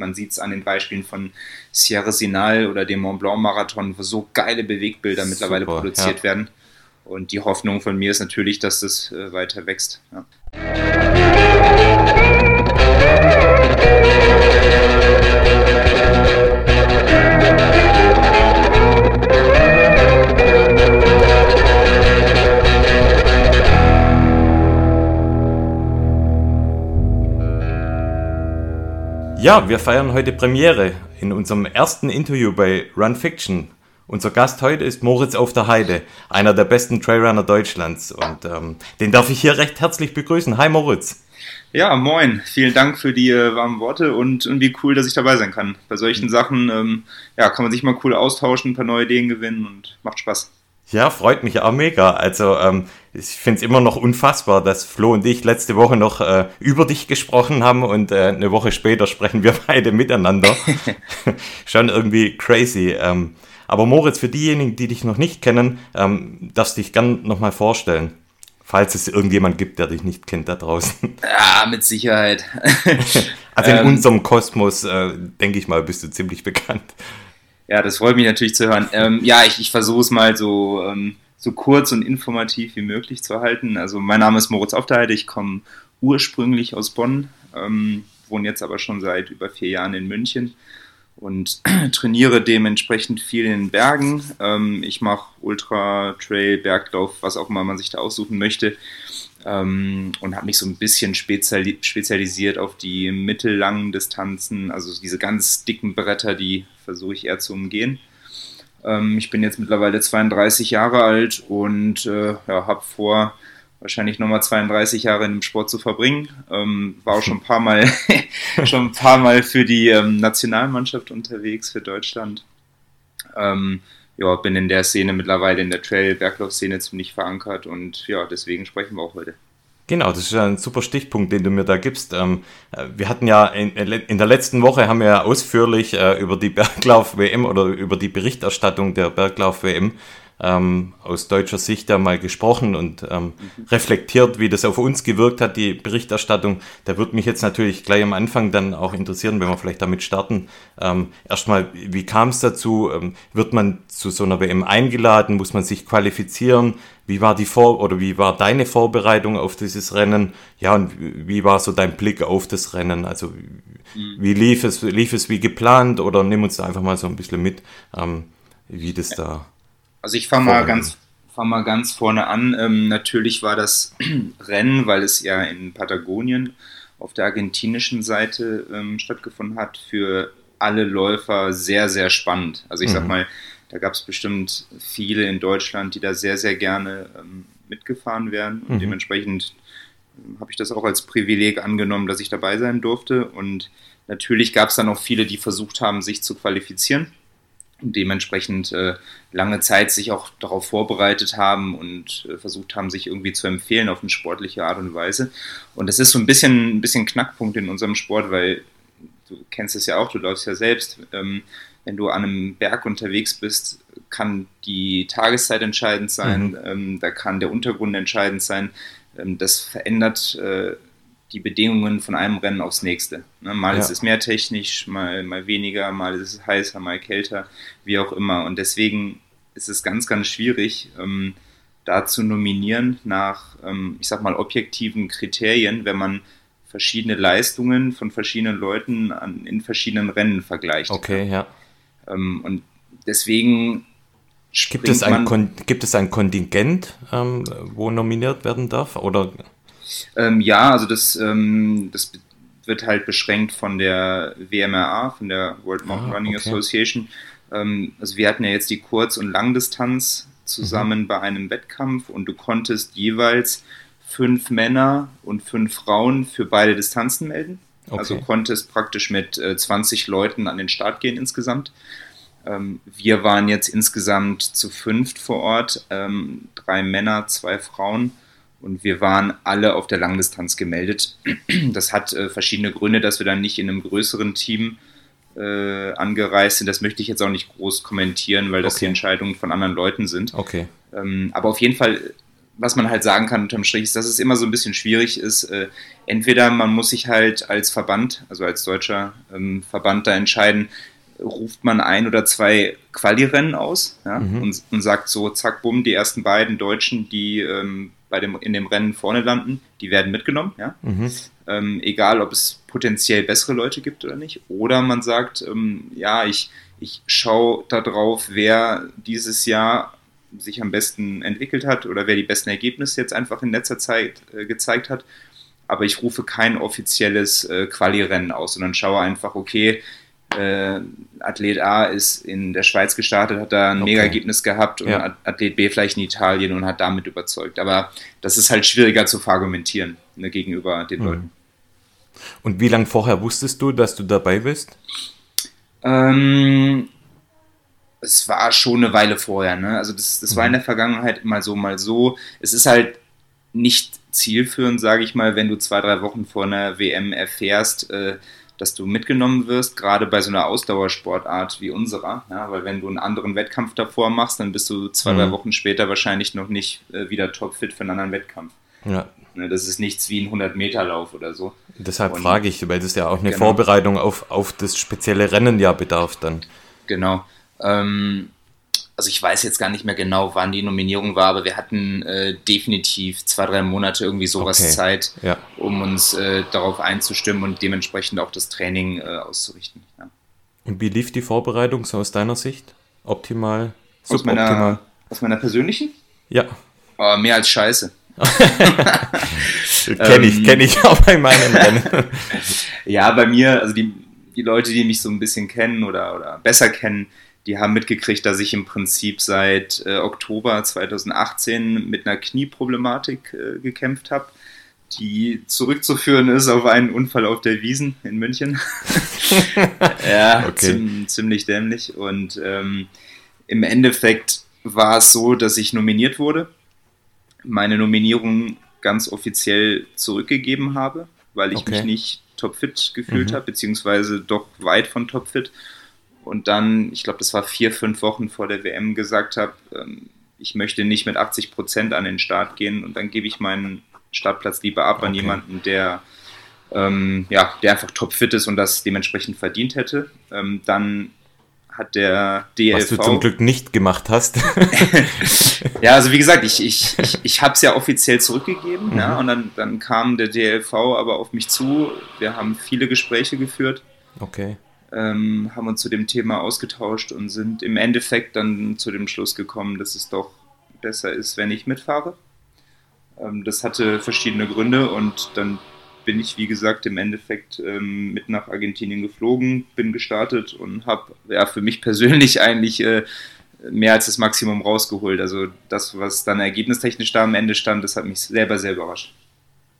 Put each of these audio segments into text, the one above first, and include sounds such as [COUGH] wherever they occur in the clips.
Man sieht es an den Beispielen von Sierra Sinal oder dem Mont Blanc Marathon, wo so geile Bewegbilder Super, mittlerweile produziert ja. werden. Und die Hoffnung von mir ist natürlich, dass das äh, weiter wächst. Ja. Ja, wir feiern heute Premiere in unserem ersten Interview bei Run Fiction. Unser Gast heute ist Moritz auf der Heide, einer der besten Trailrunner Deutschlands. Und ähm, den darf ich hier recht herzlich begrüßen. Hi Moritz. Ja, moin. Vielen Dank für die äh, warmen Worte und irgendwie cool, dass ich dabei sein kann. Bei solchen Sachen ähm, ja, kann man sich mal cool austauschen, ein paar neue Ideen gewinnen und macht Spaß. Ja, freut mich auch mega. Also ähm, ich finde es immer noch unfassbar, dass Flo und ich letzte Woche noch äh, über dich gesprochen haben und äh, eine Woche später sprechen wir [LAUGHS] beide miteinander. [LAUGHS] Schon irgendwie crazy. Ähm, aber Moritz, für diejenigen, die dich noch nicht kennen, ähm, darfst du dich gern nochmal vorstellen. Falls es irgendjemand gibt, der dich nicht kennt da draußen. Ja, [LAUGHS] mit Sicherheit. also in ähm, unserem Kosmos, äh, denke ich mal, bist du ziemlich bekannt. Ja, das freut mich natürlich zu hören. Ähm, ja, ich, ich versuche es mal so, ähm, so kurz und informativ wie möglich zu halten. Also mein Name ist Moritz Aufterheide, ich komme ursprünglich aus Bonn, ähm, wohne jetzt aber schon seit über vier Jahren in München und [CLEARS THROAT] trainiere dementsprechend viel in den Bergen. Ähm, ich mache Ultra, Trail, Berglauf, was auch immer man sich da aussuchen möchte. Ähm, und habe mich so ein bisschen speziali spezialisiert auf die mittellangen Distanzen, also diese ganz dicken Bretter, die versuche ich eher zu umgehen. Ähm, ich bin jetzt mittlerweile 32 Jahre alt und äh, ja, habe vor, wahrscheinlich nochmal 32 Jahre in dem Sport zu verbringen. Ähm, war auch schon ein paar Mal, [LAUGHS] schon ein paar Mal für die ähm, Nationalmannschaft unterwegs für Deutschland. Ähm, ja, bin in der Szene mittlerweile in der Trail-Berglauf-Szene ziemlich verankert und ja, deswegen sprechen wir auch heute. Genau, das ist ein super Stichpunkt, den du mir da gibst. Ähm, äh, wir hatten ja in, der letzten Woche haben wir ausführlich äh, über die Berglauf-WM oder über die Berichterstattung der Berglauf-WM ähm, aus deutscher Sicht da mal gesprochen und ähm, reflektiert, wie das auf uns gewirkt hat, die Berichterstattung. Da würde mich jetzt natürlich gleich am Anfang dann auch interessieren, wenn wir vielleicht damit starten. Ähm, erstmal, wie kam es dazu? Ähm, wird man zu so einer WM eingeladen? Muss man sich qualifizieren? Wie war die Vor oder wie war deine Vorbereitung auf dieses Rennen? Ja, und wie war so dein Blick auf das Rennen? Also mhm. wie lief es, lief es wie geplant oder nimm uns da einfach mal so ein bisschen mit, ähm, wie das da also ich fange mal ganz fang mal ganz vorne an. Ähm, natürlich war das [CLEARS THROAT] Rennen, weil es ja in Patagonien auf der argentinischen Seite ähm, stattgefunden hat, für alle Läufer sehr, sehr spannend. Also ich mhm. sag mal, da gab es bestimmt viele in Deutschland, die da sehr, sehr gerne ähm, mitgefahren wären. Und mhm. dementsprechend ähm, habe ich das auch als Privileg angenommen, dass ich dabei sein durfte. Und natürlich gab es dann auch viele, die versucht haben, sich zu qualifizieren dementsprechend äh, lange Zeit sich auch darauf vorbereitet haben und äh, versucht haben, sich irgendwie zu empfehlen auf eine sportliche Art und Weise. Und das ist so ein bisschen ein bisschen Knackpunkt in unserem Sport, weil du kennst es ja auch, du läufst ja selbst. Ähm, wenn du an einem Berg unterwegs bist, kann die Tageszeit entscheidend sein, mhm. ähm, da kann der Untergrund entscheidend sein. Ähm, das verändert äh, die Bedingungen von einem Rennen aufs nächste. Ne? Mal ja. ist es mehr technisch, mal, mal weniger, mal ist es heißer, mal kälter, wie auch immer. Und deswegen ist es ganz, ganz schwierig, ähm, da zu nominieren nach, ähm, ich sag mal, objektiven Kriterien, wenn man verschiedene Leistungen von verschiedenen Leuten an, in verschiedenen Rennen vergleicht. Okay, ja. Ähm, und deswegen Gibt es, ein gibt es ein Kontingent, ähm, wo nominiert werden darf? Oder ähm, ja, also das, ähm, das wird halt beschränkt von der WMRA, von der World Mountain ah, Running okay. Association. Ähm, also wir hatten ja jetzt die Kurz- und Langdistanz zusammen mhm. bei einem Wettkampf und du konntest jeweils fünf Männer und fünf Frauen für beide Distanzen melden. Okay. Also konntest praktisch mit äh, 20 Leuten an den Start gehen insgesamt. Ähm, wir waren jetzt insgesamt zu fünft vor Ort, ähm, drei Männer, zwei Frauen und wir waren alle auf der Langdistanz gemeldet. Das hat äh, verschiedene Gründe, dass wir dann nicht in einem größeren Team äh, angereist sind. Das möchte ich jetzt auch nicht groß kommentieren, weil das okay. die Entscheidungen von anderen Leuten sind. Okay. Ähm, aber auf jeden Fall was man halt sagen kann unterm Strich ist, dass es immer so ein bisschen schwierig ist. Äh, entweder man muss sich halt als Verband, also als deutscher ähm, Verband da entscheiden, ruft man ein oder zwei Quali-Rennen aus ja, mhm. und, und, sagt so, zack, bumm, die ersten beiden Deutschen, die ähm, bei dem, in dem Rennen vorne landen, die werden mitgenommen. Ja? Mhm. Ähm, egal, ob es potenziell bessere Leute gibt oder nicht. Oder man sagt, ähm, ja, ich, ich schaue darauf, wer dieses Jahr sich am besten entwickelt hat oder wer die besten Ergebnisse jetzt einfach in letzter Zeit äh, gezeigt hat. Aber ich rufe kein offizielles äh, Quali-Rennen aus, sondern schaue einfach, okay, äh, Athlet A ist in der Schweiz gestartet, hat da ein okay. mega Ergebnis gehabt und ja. Athlet B vielleicht in Italien und hat damit überzeugt. Aber das ist halt schwieriger zu verargumentieren ne, gegenüber den mhm. Leuten. Und wie lange vorher wusstest du, dass du dabei bist? Ähm, es war schon eine Weile vorher. Ne? Also das, das mhm. war in mhm. der Vergangenheit mal so, mal so. Es ist halt nicht zielführend, sage ich mal, wenn du zwei, drei Wochen vor einer WM erfährst, äh, dass du mitgenommen wirst, gerade bei so einer Ausdauersportart wie unserer. Ja? Weil wenn du einen anderen Wettkampf davor machst, dann bist du zwei, mhm. drei Wochen später wahrscheinlich noch nicht äh, wieder topfit für einen anderen Wettkampf. Ja. Ne, das ist nichts wie ein 100-Meter-Lauf oder so. Deshalb und, frage ich, weil das ja auch eine genau. Vorbereitung auf, auf das spezielle Rennen ja bedarf dann. Genau. Ähm, also ich weiß jetzt gar nicht mehr genau, wann die Nominierung war, aber wir hatten äh, definitiv zwei, drei Monate irgendwie sowas okay. Zeit, ja. um uns äh, darauf einzustimmen und dementsprechend auch das Training äh, auszurichten. Ja. Und wie lief die Vorbereitung so aus deiner Sicht? Optimal? Aus meiner, aus meiner persönlichen? Ja. Oh, mehr als scheiße. [LAUGHS] [LAUGHS] kenne ich, kenne ich auch bei meinen Rennen. [LAUGHS] ja, bei mir, also die, die Leute, die mich so ein bisschen kennen oder, oder besser kennen, die haben mitgekriegt, dass ich im Prinzip seit äh, Oktober 2018 mit einer Knieproblematik äh, gekämpft habe, die zurückzuführen ist auf einen Unfall auf der Wiesen in München. [LAUGHS] ja, okay. ziemlich dämlich. Und ähm, im Endeffekt war es so, dass ich nominiert wurde, meine Nominierung ganz offiziell zurückgegeben habe, weil ich okay. mich nicht topfit gefühlt mhm. habe, beziehungsweise doch weit von topfit und dann, ich glaube, das war vier, fünf Wochen vor der WM gesagt habe, ähm, ich möchte nicht mit 80 Prozent an den Start gehen und dann gebe ich meinen Startplatz lieber ab okay. an jemanden, der, ähm, ja, der einfach topfit ist und das dementsprechend verdient hätte. Ähm, dann hat der DLV... Was du zum Glück nicht gemacht hast. [LAUGHS] [LAUGHS] ja, also wie gesagt, ich, ich, ich, ich habe es ja offiziell zurückgegeben mhm. ja, und dann, dann kam der DLV aber auf mich zu. Wir haben viele Gespräche geführt. Okay ähm, haben uns zu dem Thema ausgetauscht und sind im Endeffekt dann zu dem Schluss gekommen, dass es doch besser ist, wenn ich mitfahre. Ähm, das hatte verschiedene Gründe und dann bin ich, wie gesagt, im Endeffekt ähm, mit nach Argentinien geflogen, bin gestartet und habe ja, für mich [LAUGHS] persönlich eigentlich äh, mehr als das Maximum rausgeholt. Also das, was dann ergebnistechnisch da am Ende stand, das hat mich selber sehr überrascht.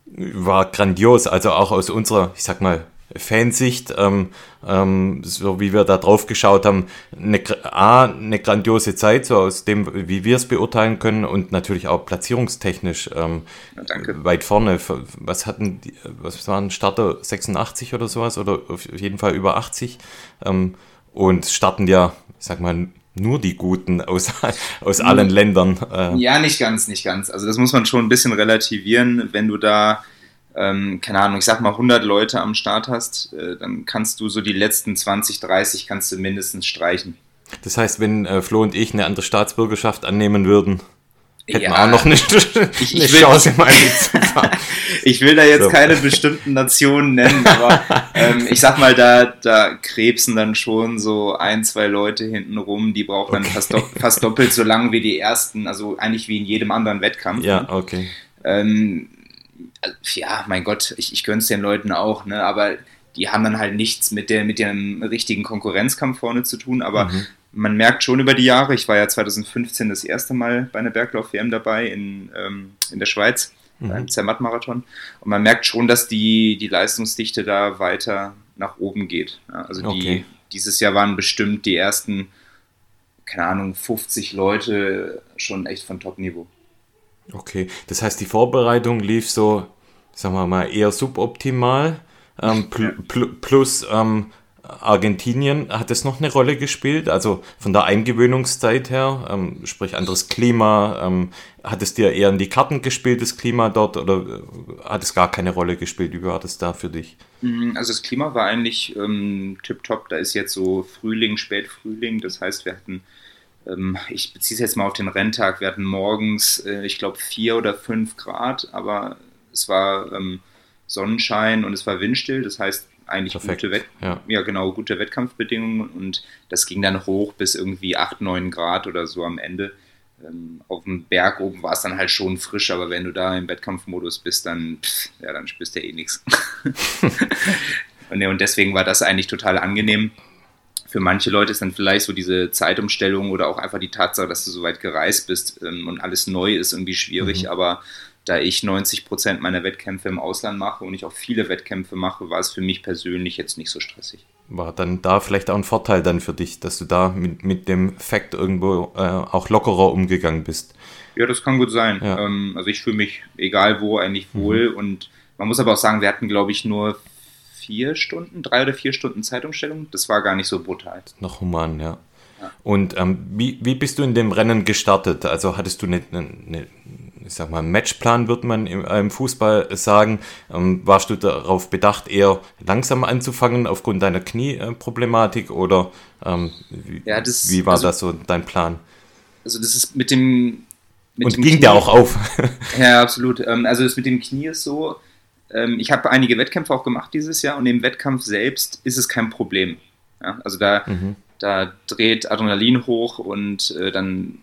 War grandios, also auch aus unserer, ich sag mal, Fansicht, ähm, ähm, so wie wir da drauf geschaut haben, eine, A, eine grandiose Zeit, so aus dem, wie wir es beurteilen können und natürlich auch platzierungstechnisch ähm, ja, weit vorne. Was hatten die, was waren Starter 86 oder sowas oder auf jeden Fall über 80 ähm, und starten ja, ich sag mal, nur die Guten aus, [LAUGHS] aus allen Ländern. Äh. Ja, nicht ganz, nicht ganz. Also das muss man schon ein bisschen relativieren, wenn du da ähm, keine Ahnung, ich sag mal 100 Leute am Start hast, äh, dann kannst du so die letzten 20, 30 kannst du mindestens streichen. Das heißt, wenn äh, Flo und ich eine andere Staatsbürgerschaft annehmen würden, hätten ja, wir auch noch eine, ich, [LAUGHS] ich Chance will, [LAUGHS] Ich will da jetzt so. keine bestimmten Nationen nennen, aber ähm, ich sag mal, da, da krebsen dann schon so ein, zwei Leute hinten rum, die brauchen okay. dann fast, do fast, doppelt so lang wie die ersten, also eigentlich wie in jedem anderen Wettkampf. Ja, okay. Ähm, ja, mein Gott, ich, ich gönn's den Leuten auch, ne? aber die haben dann halt nichts mit, der, mit dem richtigen Konkurrenzkampf vorne zu tun. Aber mhm. man merkt schon über die Jahre, ich war ja 2015 das erste Mal bei einer Berglauf-WM dabei in, ähm, in der Schweiz, mhm. beim Zermatt-Marathon. Und man merkt schon, dass die, die Leistungsdichte da weiter nach oben geht. Ja, also okay. die, dieses Jahr waren bestimmt die ersten, keine Ahnung, 50 Leute schon echt von Top-Niveau. Okay, das heißt, die Vorbereitung lief so, sagen wir mal, eher suboptimal. Ähm, pl pl plus ähm, Argentinien, hat das noch eine Rolle gespielt? Also von der Eingewöhnungszeit her, ähm, sprich anderes Klima, ähm, hat es dir eher in die Karten gespielt, das Klima dort, oder äh, hat es gar keine Rolle gespielt? Wie war das da für dich? Mm, also das Klima war eigentlich ähm, tipptopp. Da ist jetzt so Frühling, Spätfrühling. Das heißt, wir hatten, ich beziehe es jetzt mal auf den Renntag, wir hatten morgens, äh, ich glaube, vier oder fünf Grad, aber es war ähm, Sonnenschein und es war windstill. Das heißt, eigentlich Perfekt. gute, Wett ja. ja. genau, gute Wettkampfbedingungen und das ging dann hoch bis irgendwie 8, 9 Grad oder so am Ende. Ähm, auf dem Berg oben war es dann halt schon frisch, aber wenn du da im Wettkampfmodus bist, dann, pff, ja, dann spürst du ja eh nichts. [LAUGHS] [LAUGHS] und, und deswegen war das eigentlich total angenehm. Für manche Leute ist dann vielleicht so diese Zeitumstellung oder auch einfach die Tatsache, dass du so weit gereist bist ähm, und alles neu ist irgendwie schwierig, mhm. aber da ich 90 Prozent meiner Wettkämpfe im Ausland mache und ich auch viele Wettkämpfe mache, war es für mich persönlich jetzt nicht so stressig. War dann da vielleicht auch ein Vorteil dann für dich, dass du da mit, mit dem Fakt irgendwo äh, auch lockerer umgegangen bist? Ja, das kann gut sein. Ja. Ähm, also ich fühle mich egal wo eigentlich mhm. wohl mhm. und man muss aber auch sagen, wir hatten glaube ich nur vier Stunden, drei oder vier Stunden Zeitumstellung. Das war gar nicht so brutal. Noch human, ja. ja. Und ähm, wie, wie bist du in dem Rennen gestartet? Also hattest du eine, eine, ich sag mal, Matchplan, wird man im, im Fußball sagen. Ähm, warst du darauf bedacht, eher langsam anzufangen aufgrund deiner Knieproblematik oder ähm, wie, ja, das, wie war also, das so dein Plan? Also das ist mit dem mit Und dem ging Knie, der auch auf. [LAUGHS] ja, absolut. Ähm, also das mit dem Knie ist so, ähm, ich habe einige Wettkämpfe auch gemacht dieses Jahr und im Wettkampf selbst ist es kein Problem. Ja, also da, mhm. da dreht Adrenalin hoch und äh, dann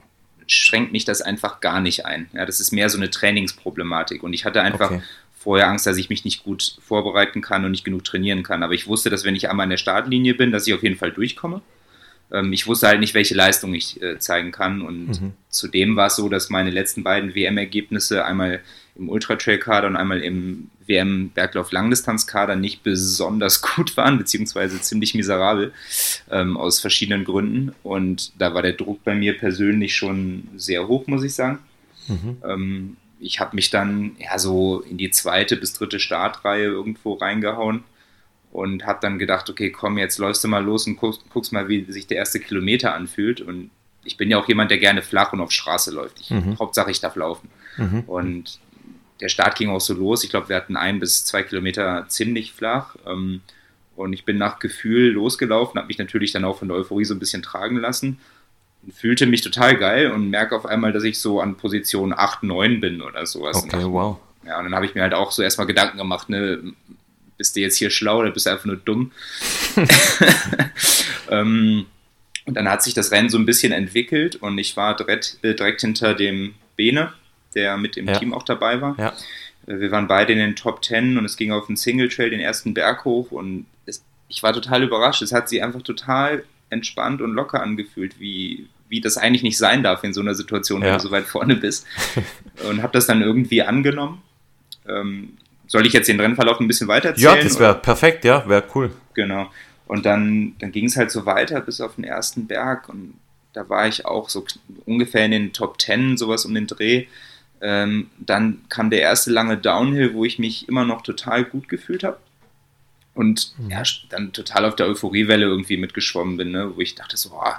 schränkt mich das einfach gar nicht ein. Ja, das ist mehr so eine Trainingsproblematik. Und ich hatte einfach okay. vorher Angst, dass ich mich nicht gut vorbereiten kann und nicht genug trainieren kann. Aber ich wusste, dass wenn ich einmal an der Startlinie bin, dass ich auf jeden Fall durchkomme. Ähm, ich wusste halt nicht, welche Leistung ich äh, zeigen kann. Und mhm. zudem war es so, dass meine letzten beiden WM-Ergebnisse einmal im Ultra-Trail-Kader und einmal im WM-Berglauf-Langdistanz-Kader nicht besonders [LAUGHS] gut waren, beziehungsweise ziemlich miserabel ähm, aus verschiedenen Gründen. Und da war der Druck bei mir persönlich schon sehr hoch, muss ich sagen. Mhm. Ähm, ich habe mich dann ja so in die zweite bis dritte Startreihe irgendwo reingehauen und habe dann gedacht, okay, komm, jetzt läufst du mal los und guckst, guckst, mal, wie sich der erste Kilometer anfühlt. Und ich bin ja auch jemand, der gerne flach und auf Straße läuft. Ich, mhm. Hauptsache, ich darf laufen. Mhm. Und der Start ging auch so los. Ich glaube, wir hatten ein bis zwei Kilometer ziemlich flach. Ähm, und ich bin nach Gefühl losgelaufen, habe mich natürlich dann auch von der Euphorie so ein bisschen tragen lassen fühlte mich total geil und merke auf einmal, dass ich so an Position 8, 9 bin oder sowas. Okay, wow. Ja, und dann habe ich mir halt auch so erstmal Gedanken gemacht, ne, bist du jetzt hier schlau oder bist du einfach nur dumm? [LAUGHS] [LAUGHS] ähm, und dann hat sich das Rennen so ein bisschen entwickelt und ich war direkt, äh, direkt hinter dem Bene, der mit dem ja. Team auch dabei war. Ja. Äh, wir waren beide in den Top Ten und es ging auf den Single Trail den ersten Berg hoch und es, ich war total überrascht. Es hat sich einfach total entspannt und locker angefühlt, wie, wie das eigentlich nicht sein darf in so einer Situation, ja. wenn du so weit vorne bist. [LAUGHS] und habe das dann irgendwie angenommen. Ähm, soll ich jetzt den Rennverlauf ein bisschen weiter erzählen? Ja, das wäre perfekt, ja, wäre cool. Genau. Und dann, dann ging es halt so weiter bis auf den ersten Berg und da war ich auch so ungefähr in den Top Ten, sowas um den Dreh. Ähm, dann kam der erste lange Downhill, wo ich mich immer noch total gut gefühlt habe. Und mhm. ja, dann total auf der Euphoriewelle irgendwie mitgeschwommen bin, ne? wo ich dachte so, oh,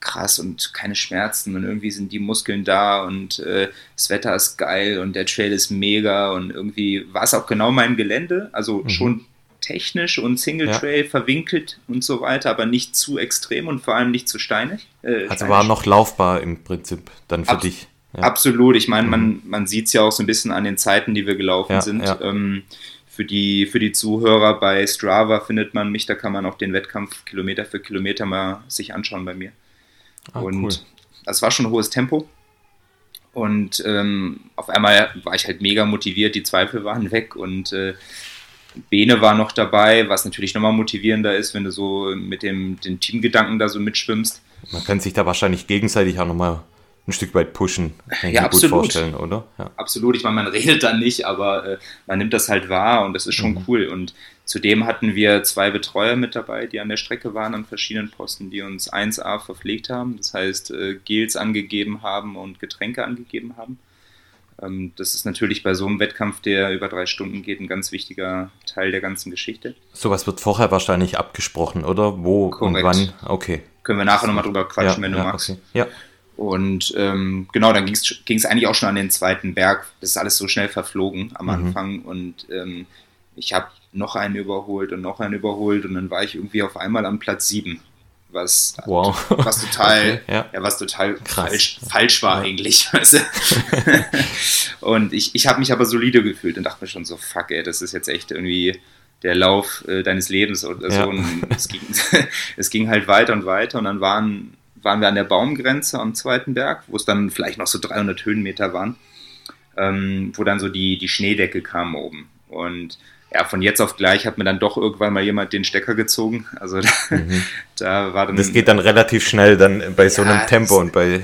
krass und keine Schmerzen und irgendwie sind die Muskeln da und äh, das Wetter ist geil und der Trail ist mega und irgendwie war es auch genau mein Gelände, also mhm. schon technisch und Single Trail ja. verwinkelt und so weiter, aber nicht zu extrem und vor allem nicht zu steinig. Äh, also steinig. war noch laufbar im Prinzip dann für Ab dich. Ja. Absolut, ich meine, mhm. man, man sieht es ja auch so ein bisschen an den Zeiten, die wir gelaufen ja, sind. Ähm, für die, für die Zuhörer bei Strava findet man mich, da kann man auch den Wettkampf Kilometer für Kilometer mal sich anschauen bei mir. Ah, und cool. das war schon ein hohes Tempo. Und ähm, auf einmal war ich halt mega motiviert, die Zweifel waren weg und äh, Bene war noch dabei, was natürlich nochmal motivierender ist, wenn du so mit dem, dem Teamgedanken da so mitschwimmst. Man kann sich da wahrscheinlich gegenseitig auch nochmal ein Stück weit pushen, kann ja, absolut. gut vorstellen, oder? Ja. Absolut, ich meine, man [LAUGHS] redet da nicht, aber äh, man nimmt das halt wahr und das ist schon mhm. cool. Und Zudem hatten wir zwei Betreuer mit dabei, die an der Strecke waren an verschiedenen Posten, die uns 1A verpflegt haben, das heißt äh, Gels angegeben haben und Getränke angegeben haben. Ähm, das ist natürlich bei so einem Wettkampf, der über drei Stunden geht, ein ganz wichtiger Teil der ganzen Geschichte. Sowas wird vorher wahrscheinlich abgesprochen, oder? Wo Korrekt. und wann? Okay. Können wir nachher nochmal drüber quatschen, ja, wenn du ja, magst. Okay. Ja. Und ähm, genau, dann ging es eigentlich auch schon an den zweiten Berg. Das ist alles so schnell verflogen am mhm. Anfang. Und ähm, ich habe noch einen überholt und noch einen überholt und dann war ich irgendwie auf einmal am Platz sieben was, wow. was total, [LAUGHS] okay, ja. ja. was total falsch, falsch war ja. eigentlich. [LAUGHS] Weißt du? [LAUGHS] und ich, ich habe mich aber solide gefühlt und dachte mir schon so, fuck ey, das ist jetzt echt irgendwie der Lauf äh, deines Lebens oder ja. so. Und es ging, es ging halt weiter und weiter und dann waren, waren wir an der Baumgrenze am zweiten Berg, wo es dann vielleicht noch so 300 Höhenmeter waren, ähm, wo dann so die, die Schneedecke kam oben. Und ja, von jetzt auf gleich hat mir dann doch irgendwann mal jemand den Stecker gezogen. Also da, [LAUGHS] mhm. da war dann. Das geht dann relativ schnell dann bei so einem Tempo das, und bei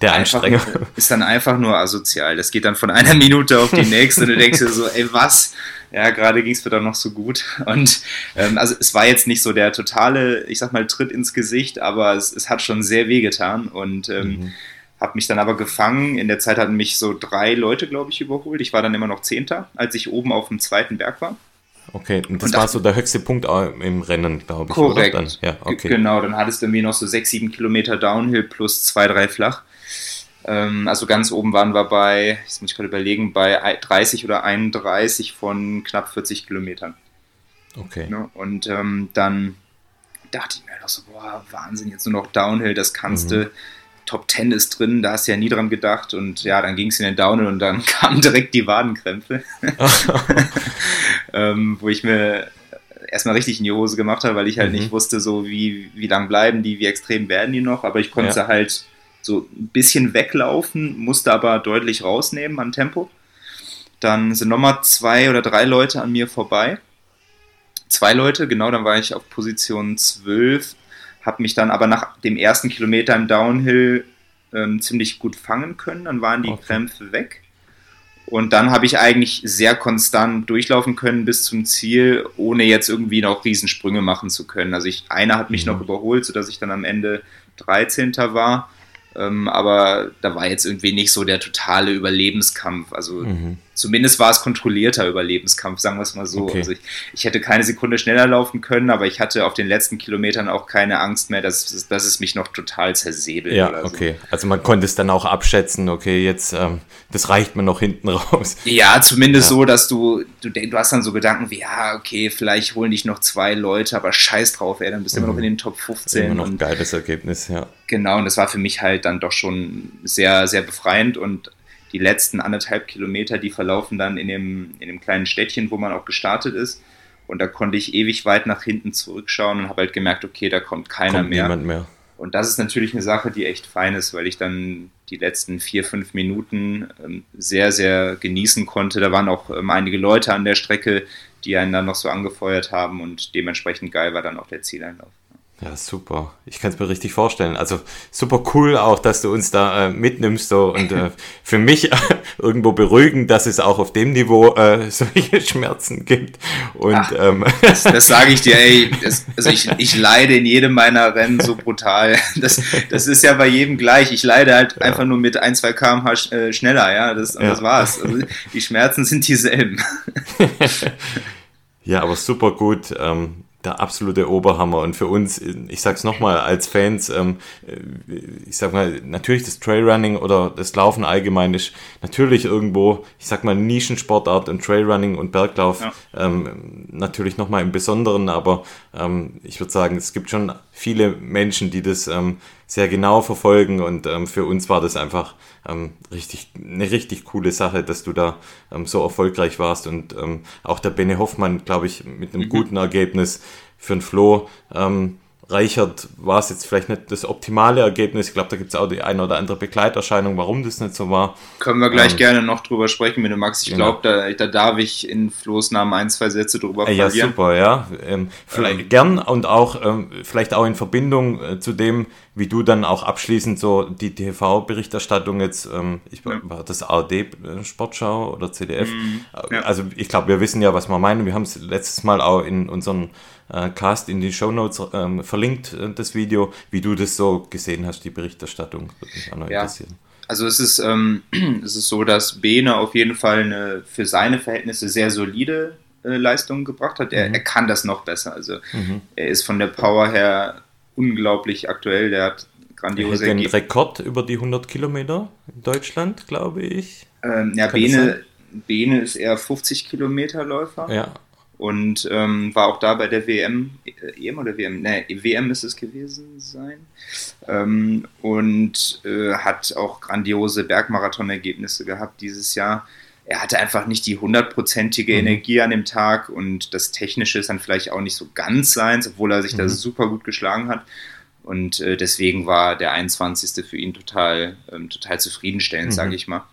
der Anstrengung. Ist dann einfach nur asozial. Das geht dann von einer Minute auf die nächste und du denkst dir so, ey, was? Ja, gerade ging es mir dann noch so gut. Und ähm, also es war jetzt nicht so der totale, ich sag mal, Tritt ins Gesicht, aber es, es hat schon sehr weh getan. Und ähm, mhm habe mich dann aber gefangen. In der Zeit hatten mich so drei Leute, glaube ich, überholt. Ich war dann immer noch Zehnter, als ich oben auf dem zweiten Berg war. Okay, und das und war so der höchste Punkt im Rennen, glaube ich. Korrekt. Dann, ja, okay. Genau, dann hattest du mir noch so sechs, sieben Kilometer Downhill plus zwei, drei flach. Ähm, also ganz oben waren wir bei, jetzt muss ich gerade überlegen, bei 30 oder 31 von knapp 40 Kilometern. Okay. Ne? Und ähm, dann dachte ich mir doch so, boah, Wahnsinn, jetzt nur noch Downhill, das kannst mhm. du Top 10 ist drin, da hast du ja nie dran gedacht. Und ja, dann ging es in den Downhill und dann [LAUGHS] kamen direkt die Wadenkrämpfe. [LAUGHS] ähm, wo ich mir erstmal richtig in die Hose gemacht habe, weil ich halt mhm. nicht wusste, so wie, wie lang bleiben die, wie extrem werden die noch. Aber ich konnte ja. halt so ein bisschen weglaufen, musste aber deutlich rausnehmen an Tempo. Dann sind nochmal zwei oder drei Leute an mir vorbei. Zwei Leute, genau, dann war ich auf Position 12 habe mich dann aber nach dem ersten Kilometer im Downhill ähm, ziemlich gut fangen können. Dann waren die okay. Krämpfe weg. Und dann habe ich eigentlich sehr konstant durchlaufen können bis zum Ziel, ohne jetzt irgendwie noch Riesensprünge machen zu können. Also ich, einer hat mich mhm. noch überholt, sodass ich dann am Ende 13. war. Ähm, aber da war jetzt irgendwie nicht so der totale Überlebenskampf. Also mhm. Zumindest war es kontrollierter Überlebenskampf, sagen wir es mal so. Okay. Also ich, ich, hätte keine Sekunde schneller laufen können, aber ich hatte auf den letzten Kilometern auch keine Angst mehr, dass, dass es mich noch total zersäbelt. Ja, so. okay. Also man konnte es dann auch abschätzen, okay, jetzt, ähm, das reicht mir noch hinten [LAUGHS] raus. Ja, zumindest ja. so, dass du, du, du hast dann so Gedanken wie, ja, okay, vielleicht holen dich noch zwei Leute, aber scheiß drauf, ey, dann bist du mhm. immer noch mhm. in den Top 15. Immer noch ein geiles Ergebnis, ja. Genau, und das war für mich halt dann doch schon sehr, sehr befreiend und die letzten anderthalb Kilometer, die verlaufen dann in dem, in dem kleinen Städtchen, wo man auch gestartet ist. Und da konnte ich ewig weit nach hinten zurückschauen und habe halt gemerkt, okay, da kommt keiner kommt mehr. Niemand mehr. Und das ist natürlich eine Sache, die echt fein ist, weil ich dann die letzten vier, fünf Minuten ähm, sehr, sehr genießen konnte. Da waren auch ähm, einige Leute an der Strecke, die einen dann noch so angefeuert haben und dementsprechend geil war dann auch der Zieleinlauf. Ja, super. Ich kann es mir richtig vorstellen. Also super cool auch, dass du uns da äh, mitnimmst so, und äh, [LAUGHS] für mich äh, [LAUGHS] irgendwo beruhigend, dass es auch auf dem Niveau äh, [LAUGHS] solche Schmerzen gibt. Und Ach, ähm, das, das sage ich dir, ey. Das, also ich, ich leide in jedem meiner Rennen so brutal. Das, das ist ja bei jedem gleich. Ich leide halt ja. einfach nur mit ein, zwei kmh äh, schneller, ja. Das, ja. das war's. Also die Schmerzen sind dieselben. ja, aber super gut. Ähm, der absolute Oberhammer. Und für uns, ich sag's nochmal, als Fans, ähm, ich sag mal, natürlich das Trailrunning oder das Laufen allgemein ist natürlich irgendwo, ich sag mal, Nischensportart und Trailrunning und Berglauf ja. ähm, natürlich nochmal im Besonderen, aber ähm, ich würde sagen, es gibt schon viele Menschen, die das ähm, sehr genau verfolgen und ähm, für uns war das einfach ähm, richtig, eine richtig coole Sache, dass du da ähm, so erfolgreich warst und ähm, auch der Bene Hoffmann, glaube ich, mit einem mhm. guten Ergebnis für den Flo. Ähm, Reichert war es jetzt vielleicht nicht das optimale Ergebnis. Ich glaube, da gibt es auch die eine oder andere Begleiterscheinung, warum das nicht so war. Können wir gleich ähm, gerne noch drüber sprechen, wenn du magst. Ich genau. glaube, da, da darf ich in Flo's Namen ein, zwei Sätze drüber verlieren. Ja, super, ja. Ähm, vielleicht ähm. gern und auch ähm, vielleicht auch in Verbindung äh, zu dem, wie du dann auch abschließend so die TV-Berichterstattung jetzt, ähm, ich ja. war das ARD-Sportschau oder CDF. Mm, ja. Also ich glaube, wir wissen ja, was wir meinen. Wir haben es letztes Mal auch in unseren äh, Cast in die Show Notes ähm, verlinkt, äh, das Video, wie du das so gesehen hast, die Berichterstattung. Würde mich auch noch ja. interessieren. also es ist, ähm, [CLEARS THROAT] es ist so, dass Bene auf jeden Fall eine für seine Verhältnisse sehr solide äh, Leistung gebracht hat. Er, mhm. er kann das noch besser. Also mhm. er ist von der Power her unglaublich aktuell. Der hat grandiose er hat den Rekord über die 100 Kilometer in Deutschland, glaube ich. Ähm, ja, Bene, Bene ist eher 50 Kilometer Läufer. Ja. Und ähm, war auch da bei der WM, äh, EM oder WM? Ne, WM ist es gewesen sein. Ähm, und äh, hat auch grandiose Bergmarathon-Ergebnisse gehabt dieses Jahr. Er hatte einfach nicht die hundertprozentige mhm. Energie an dem Tag und das Technische ist dann vielleicht auch nicht so ganz seins, obwohl er sich mhm. da super gut geschlagen hat. Und äh, deswegen war der 21. für ihn total, ähm, total zufriedenstellend, mhm. sage ich mal.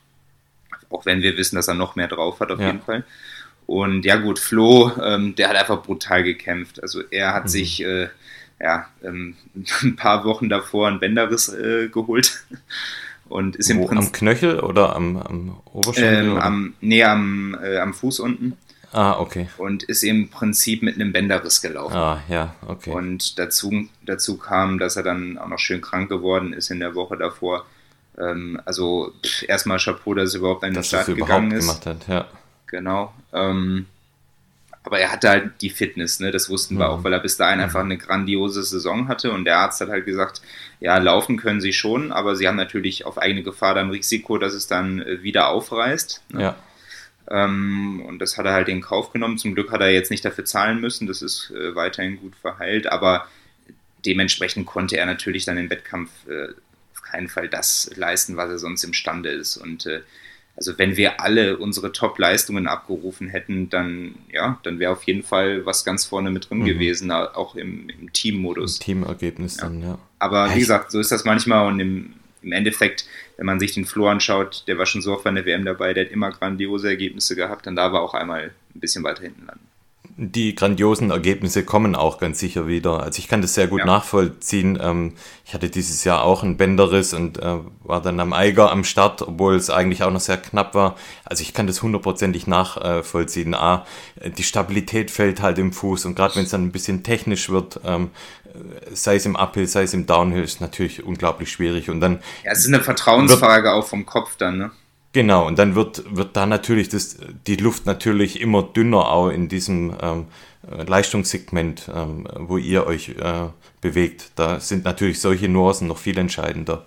Auch wenn wir wissen, dass er noch mehr drauf hat, auf ja. jeden Fall. Und ja gut, Flo, ähm, der hat einfach brutal gekämpft. Also er hat mhm. sich äh, ja, ähm, [LAUGHS] ein paar Wochen davor einen Bänderriss äh, geholt. Und ist Wo, im Prinzip, am Knöchel oder am, am Oberschenkel? Ähm, am, nee, am, äh, am Fuß unten. Ah, okay. Und ist im Prinzip mit einem Bänderriss gelaufen. Ah, ja, okay. Und dazu, dazu kam, dass er dann auch noch schön krank geworden ist in der Woche davor. Ähm, also pff, erstmal Chapeau, dass er überhaupt an den Start gegangen ist. Gemacht hat, ja. Genau. Ähm, aber er hatte halt die Fitness, ne? das wussten wir mhm. auch, weil er bis dahin mhm. einfach eine grandiose Saison hatte und der Arzt hat halt gesagt, ja, laufen können sie schon, aber sie haben natürlich auf eigene Gefahr dann Risiko, dass es dann äh, wieder aufreißt. Ne? Ja. Ähm, und das hat er halt in Kauf genommen. Zum Glück hat er jetzt nicht dafür zahlen müssen, das ist äh, weiterhin gut verheilt, aber dementsprechend konnte er natürlich dann im Wettkampf äh, auf keinen Fall das leisten, was er sonst imstande ist. Und äh, also wenn wir alle unsere Top-Leistungen abgerufen hätten, dann ja, dann wäre auf jeden Fall was ganz vorne mit drin mhm. gewesen, auch im, im Team-Modus. Teamergebnis ja. dann, ja. Aber wie gesagt, so ist das manchmal und im, im Endeffekt, wenn man sich den Flo anschaut, der war schon so oft bei der WM dabei, der hat immer grandiose Ergebnisse gehabt, dann da war auch einmal ein bisschen weiter hinten landen die grandiosen Ergebnisse kommen auch ganz sicher wieder. Also ich kann das sehr gut ja. nachvollziehen. Ähm, ich hatte dieses Jahr auch einen Bänderriss und äh, war dann am Eiger am Start, obwohl es eigentlich auch noch sehr knapp war. Also ich kann das hundertprozentig nachvollziehen. A, die Stabilität fällt halt im Fuß und gerade wenn es dann ein bisschen technisch wird, ähm, sei es im Uphill, sei es im Downhill, ist natürlich unglaublich schwierig. Und dann ja, es ist eine Vertrauensfrage auch vom Kopf dann, ne? Genau, und dann wird, wird da natürlich das, die Luft natürlich immer dünner auch in diesem ähm, Leistungssegment, ähm, wo ihr euch äh, bewegt. Da sind natürlich solche Nuancen noch viel entscheidender.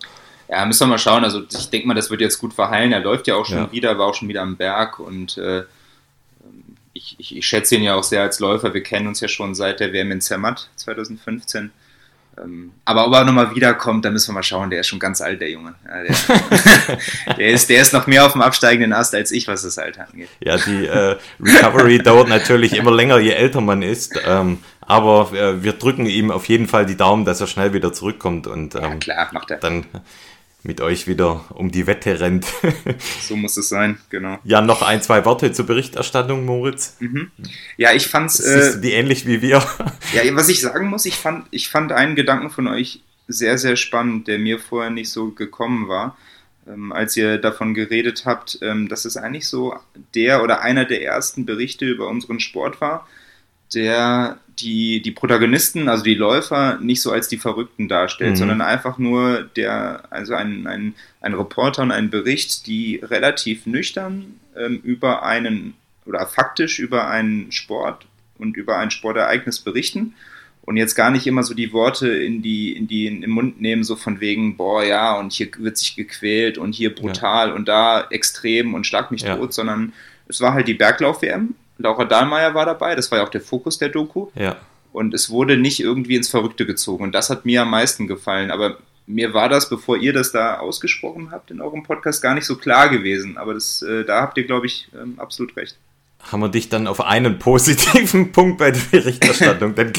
Ja, müssen wir mal schauen. Also ich denke mal, das wird jetzt gut verheilen. Er läuft ja auch schon ja. wieder, war auch schon wieder am Berg und äh, ich, ich, ich, schätze ihn ja auch sehr als Läufer. Wir kennen uns ja schon seit der WM in Zermatt 2015. Ähm, aber ob er nochmal wiederkommt, da müssen wir mal schauen. Der ist schon ganz alt, der Junge. Ja, der, [LAUGHS] der, ist, der ist noch mehr auf dem absteigenden Ast als ich, was das Alter angeht. Ja, die äh, Recovery [LAUGHS] dauert natürlich immer länger, je älter man ist. Ähm, aber äh, wir drücken ihm auf jeden Fall die Daumen, dass er schnell wieder zurückkommt. Und, ähm, ja, klar, macht er. Dann mit euch wieder um die Wette rennt. [LAUGHS] so muss es sein, genau. Ja, noch ein, zwei Worte zur Berichterstattung, Moritz. Mhm. Ja, ich fand's. Äh, die ähnlich wie wir. ja, was ich sagen muss, ich fand, ich fand einen Gedanken von euch sehr, sehr spannend, der mir vorher nicht so gekommen war. Ähm, als ihr davon geredet habt, ähm, dass es eigentlich so der oder einer der ersten Berichte über unseren Sport war, der die, die Protagonisten, also die Läufer, nicht so als die Verrückten darstellt, mhm. sondern einfach nur der, also ein, ein, ein Reporter und ein Bericht, die relativ nüchtern ähm, über einen oder faktisch über einen Sport und über ein Sportereignis berichten und jetzt gar nicht immer so die Worte in die, in die in den Mund nehmen, so von wegen, boah, ja, und hier wird sich gequält und hier brutal ja. und da extrem und schlag mich ja. tot, sondern es war halt die Berglauf-WM Laura Dahlmeier war dabei, das war ja auch der Fokus der Doku. Ja. Und es wurde nicht irgendwie ins Verrückte gezogen. Und das hat mir am meisten gefallen. Aber mir war das, bevor ihr das da ausgesprochen habt in eurem Podcast, gar nicht so klar gewesen. Aber das, äh, da habt ihr, glaube ich, ähm, absolut recht. Haben wir dich dann auf einen positiven [LAUGHS] Punkt bei der Berichterstattung dann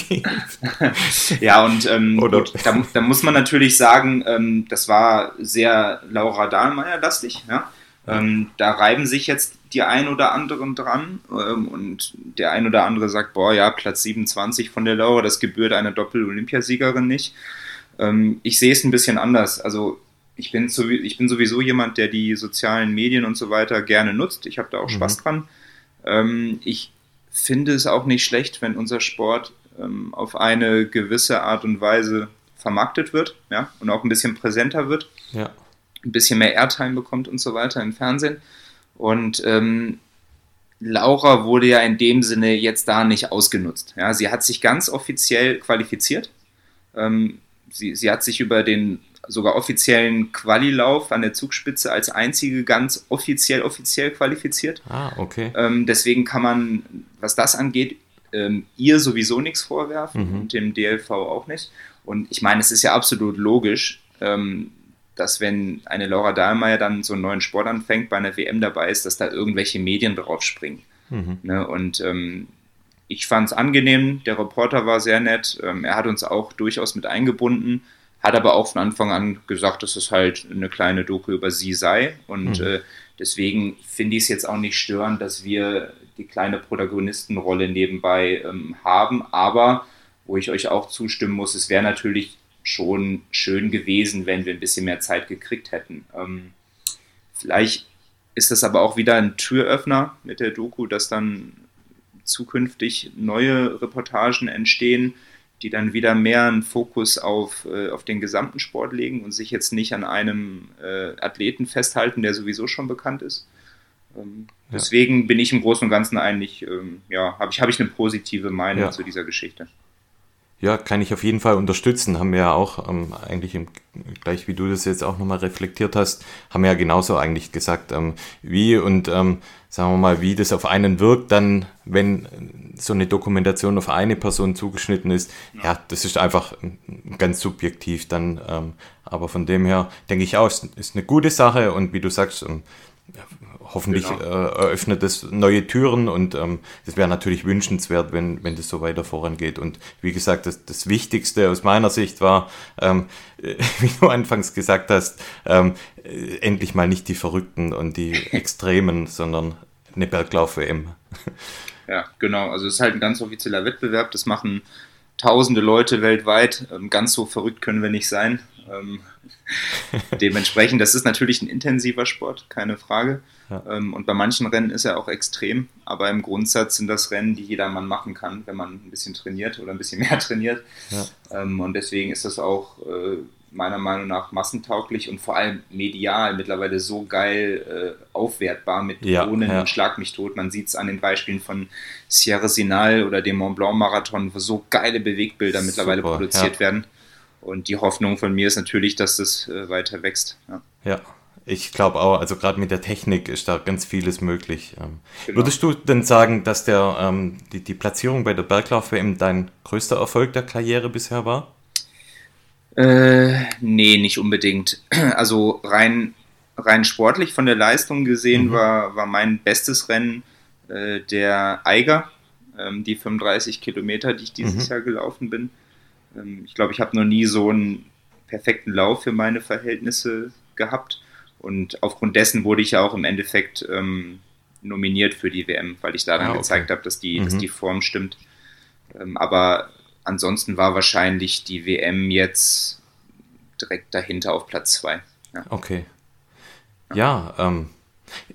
[LAUGHS] ja, und ähm, gut, da, da, muss man natürlich sagen, ähm, das war sehr Laura Dahlmeier-lastig. Ja? Ähm, da reiben sich jetzt die ein oder anderen dran ähm, und der ein oder andere sagt, boah, ja, Platz 27 von der Laura, das gebührt einer Doppel-Olympiasiegerin nicht. Ähm, ich sehe es ein bisschen anders. Also ich bin, so, ich bin sowieso jemand, der die sozialen Medien und so weiter gerne nutzt. Ich habe da auch mhm. Spaß dran. Ähm, ich finde es auch nicht schlecht, wenn unser Sport ähm, auf eine gewisse Art und Weise vermarktet wird ja, und auch ein bisschen präsenter wird. Ja ein bisschen mehr Airtime bekommt und so weiter im Fernsehen. Und ähm, Laura wurde ja in dem Sinne jetzt da nicht ausgenutzt. Ja, sie hat sich ganz offiziell qualifiziert. Ähm, sie, sie hat sich über den sogar offiziellen Qualilauf an der Zugspitze als einzige ganz offiziell offiziell qualifiziert. Ah, okay. Ähm, deswegen kann man, was das angeht, ähm, ihr sowieso nichts vorwerfen mhm. und dem DLV auch nicht. Und ich meine, es ist ja absolut logisch, ähm, dass wenn eine Laura Dahlmeier dann so einen neuen Sport anfängt, bei einer WM dabei ist, dass da irgendwelche Medien drauf springen. Mhm. Ne? Und ähm, ich fand es angenehm, der Reporter war sehr nett, ähm, er hat uns auch durchaus mit eingebunden, hat aber auch von Anfang an gesagt, dass es halt eine kleine Doku über sie sei. Und mhm. äh, deswegen finde ich es jetzt auch nicht störend, dass wir die kleine Protagonistenrolle nebenbei ähm, haben. Aber wo ich euch auch zustimmen muss, es wäre natürlich schon schön gewesen, wenn wir ein bisschen mehr Zeit gekriegt hätten. Ähm, vielleicht ist das aber auch wieder ein Türöffner mit der Doku, dass dann zukünftig neue Reportagen entstehen, die dann wieder mehr einen Fokus auf, äh, auf den gesamten Sport legen und sich jetzt nicht an einem äh, Athleten festhalten, der sowieso schon bekannt ist. Ähm, ja. Deswegen bin ich im Großen und Ganzen eigentlich, ähm, ja, habe ich, hab ich eine positive Meinung ja. zu dieser Geschichte. Ja, kann ich auf jeden Fall unterstützen. Haben wir ja auch ähm, eigentlich im, gleich wie du das jetzt auch nochmal reflektiert hast, haben wir ja genauso eigentlich gesagt, ähm, wie und ähm, sagen wir mal, wie das auf einen wirkt, dann, wenn so eine Dokumentation auf eine Person zugeschnitten ist. Ja, ja das ist einfach ganz subjektiv dann. Ähm, aber von dem her denke ich auch, es ist eine gute Sache und wie du sagst, ähm, hoffentlich genau. äh, eröffnet es neue Türen und ähm, das wäre natürlich wünschenswert, wenn, wenn das so weiter vorangeht. Und wie gesagt, das, das Wichtigste aus meiner Sicht war, ähm, [LAUGHS] wie du anfangs gesagt hast, ähm, äh, endlich mal nicht die Verrückten und die [LAUGHS] Extremen, sondern eine Berglauf-WM. [LAUGHS] Ja, genau. Also es ist halt ein ganz offizieller Wettbewerb. Das machen tausende Leute weltweit. Ähm, ganz so verrückt können wir nicht sein. Ähm, dementsprechend, das ist natürlich ein intensiver Sport, keine Frage. Ja. Ähm, und bei manchen Rennen ist er auch extrem, aber im Grundsatz sind das Rennen, die jedermann machen kann, wenn man ein bisschen trainiert oder ein bisschen mehr [LAUGHS] trainiert. Ja. Ähm, und deswegen ist das auch äh, meiner Meinung nach massentauglich und vor allem medial mittlerweile so geil äh, aufwertbar mit ja, Drohnen ja. und Schlag mich tot. Man sieht es an den Beispielen von Sierra Sinal oder dem Mont Blanc Marathon, wo so geile Bewegbilder Super, mittlerweile produziert ja. werden. Und die Hoffnung von mir ist natürlich, dass das äh, weiter wächst. Ja, ja ich glaube auch, also gerade mit der Technik ist da ganz vieles möglich. Ähm, genau. Würdest du denn sagen, dass der, ähm, die, die Platzierung bei der Berglauf-WM dein größter Erfolg der Karriere bisher war? Äh, nee, nicht unbedingt. [CLEARS THROAT] Also rein, rein sportlich von der Leistung gesehen mhm. war, war mein bestes Rennen äh, der Eiger, ähm, die 35 Kilometer, die ich dieses mhm. Jahr gelaufen bin. Ähm, ich glaube, ich habe noch nie so einen perfekten Lauf für meine Verhältnisse gehabt. Und aufgrund dessen wurde ich ja auch im Endeffekt ähm, nominiert für die WM, weil ich da dann ah, okay. gezeigt habe, dass die, mhm. dass die Form stimmt. Ähm, aber ansonsten war wahrscheinlich die WM jetzt direkt dahinter auf Platz 2. Ja. Okay. Ja, ja ähm,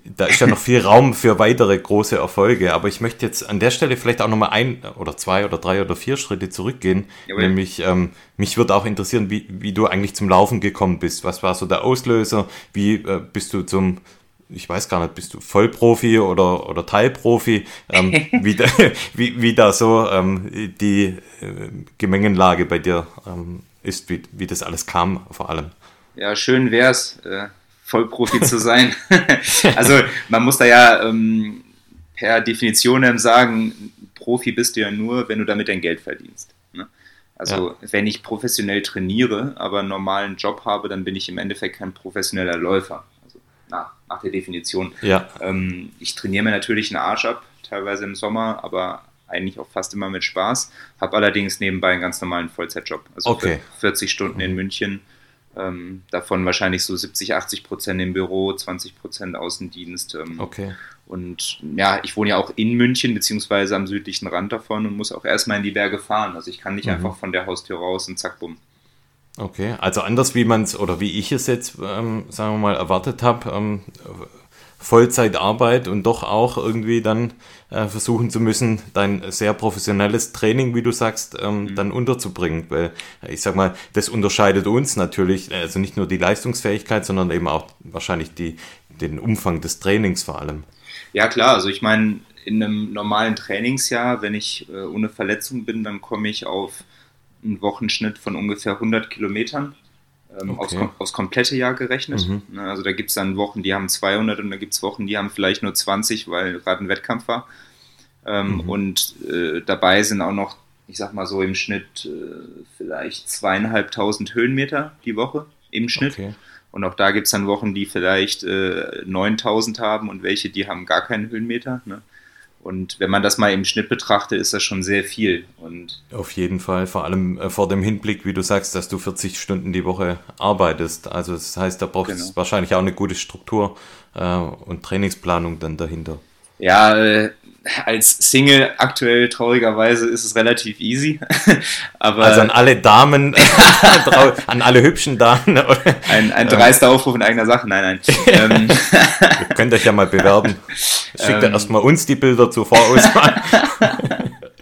da ist ja noch viel Raum für weitere große Erfolge, aber ich möchte jetzt an der Stelle vielleicht auch nochmal ein oder zwei oder drei oder vier Schritte zurückgehen. Jawohl. Nämlich, ähm, mich würde auch interessieren, wie, wie du eigentlich zum Laufen gekommen bist. Was war so der Auslöser? Wie äh, bist du zum, ich weiß gar nicht, bist du Vollprofi oder, oder Teilprofi? Ähm, [LAUGHS] wie, da, wie, wie da so ähm, die äh, Gemengenlage bei dir ähm, ist, wie, wie das alles kam vor allem. Ja, schön wär's. Äh Vollprofi zu sein. [LAUGHS] also man muss da ja ähm, per Definition sagen, Profi bist du ja nur, wenn du damit dein Geld verdienst. Ne? Also ja. wenn ich professionell trainiere, aber einen normalen Job habe, dann bin ich im Endeffekt kein professioneller Läufer. Also nach, nach der Definition. Ja. Ähm, ich trainiere mir natürlich einen Arsch ab, teilweise im Sommer, aber eigentlich auch fast immer mit Spaß. Habe allerdings nebenbei einen ganz normalen Vollzeitjob. Also okay. 40 Stunden in München ähm, davon wahrscheinlich so 70, 80 Prozent im Büro, 20 Prozent Außendienst. Ähm, okay. Und ja, ich wohne ja auch in München, beziehungsweise am südlichen Rand davon und muss auch erstmal in die Berge fahren. Also ich kann nicht mhm. einfach von der Haustür raus und zack, bumm. Okay, also anders wie man es oder wie ich es jetzt, ähm, sagen wir mal, erwartet habe, ähm, Vollzeitarbeit und doch auch irgendwie dann äh, versuchen zu müssen, dein sehr professionelles Training, wie du sagst, ähm, mhm. dann unterzubringen. Weil ich sag mal, das unterscheidet uns natürlich, also nicht nur die Leistungsfähigkeit, sondern eben auch wahrscheinlich die, den Umfang des Trainings vor allem. Ja klar, also ich meine, in einem normalen Trainingsjahr, wenn ich äh, ohne Verletzung bin, dann komme ich auf einen Wochenschnitt von ungefähr 100 Kilometern ähm, okay. aufs, aufs, komplette Jahr gerechnet. Mhm. Ne, also da gibt es dann Wochen, die haben 200 und da gibt es Wochen, die haben vielleicht nur 20, weil gerade ein Wettkampf war. Ähm, mhm. Und äh, dabei sind auch noch, ich sag mal so im Schnitt äh, vielleicht zweieinhalbtausend Höhenmeter die Woche im Schnitt. Okay. Und auch da gibt es dann Wochen, die vielleicht äh, 9000 haben und welche, die haben gar keinen Höhenmeter. Ne? Und wenn man das mal im Schnitt betrachtet, ist das schon sehr viel. Und Auf jeden Fall, vor allem äh, vor dem Hinblick, wie du sagst, dass du 40 Stunden die Woche arbeitest. Also das heißt, da braucht es genau. wahrscheinlich auch eine gute Struktur äh, und Trainingsplanung dann dahinter. Ja, äh, als Single aktuell traurigerweise ist es relativ easy. [LAUGHS] Aber also an alle Damen, [LAUGHS] an alle hübschen Damen. ein, ein dreister Aufruf in eigener Sache, nein, nein. [LAUGHS] Ähm, Ihr könnt euch ja mal bewerben. Schickt ähm, erstmal uns die Bilder zur Vorauswahl.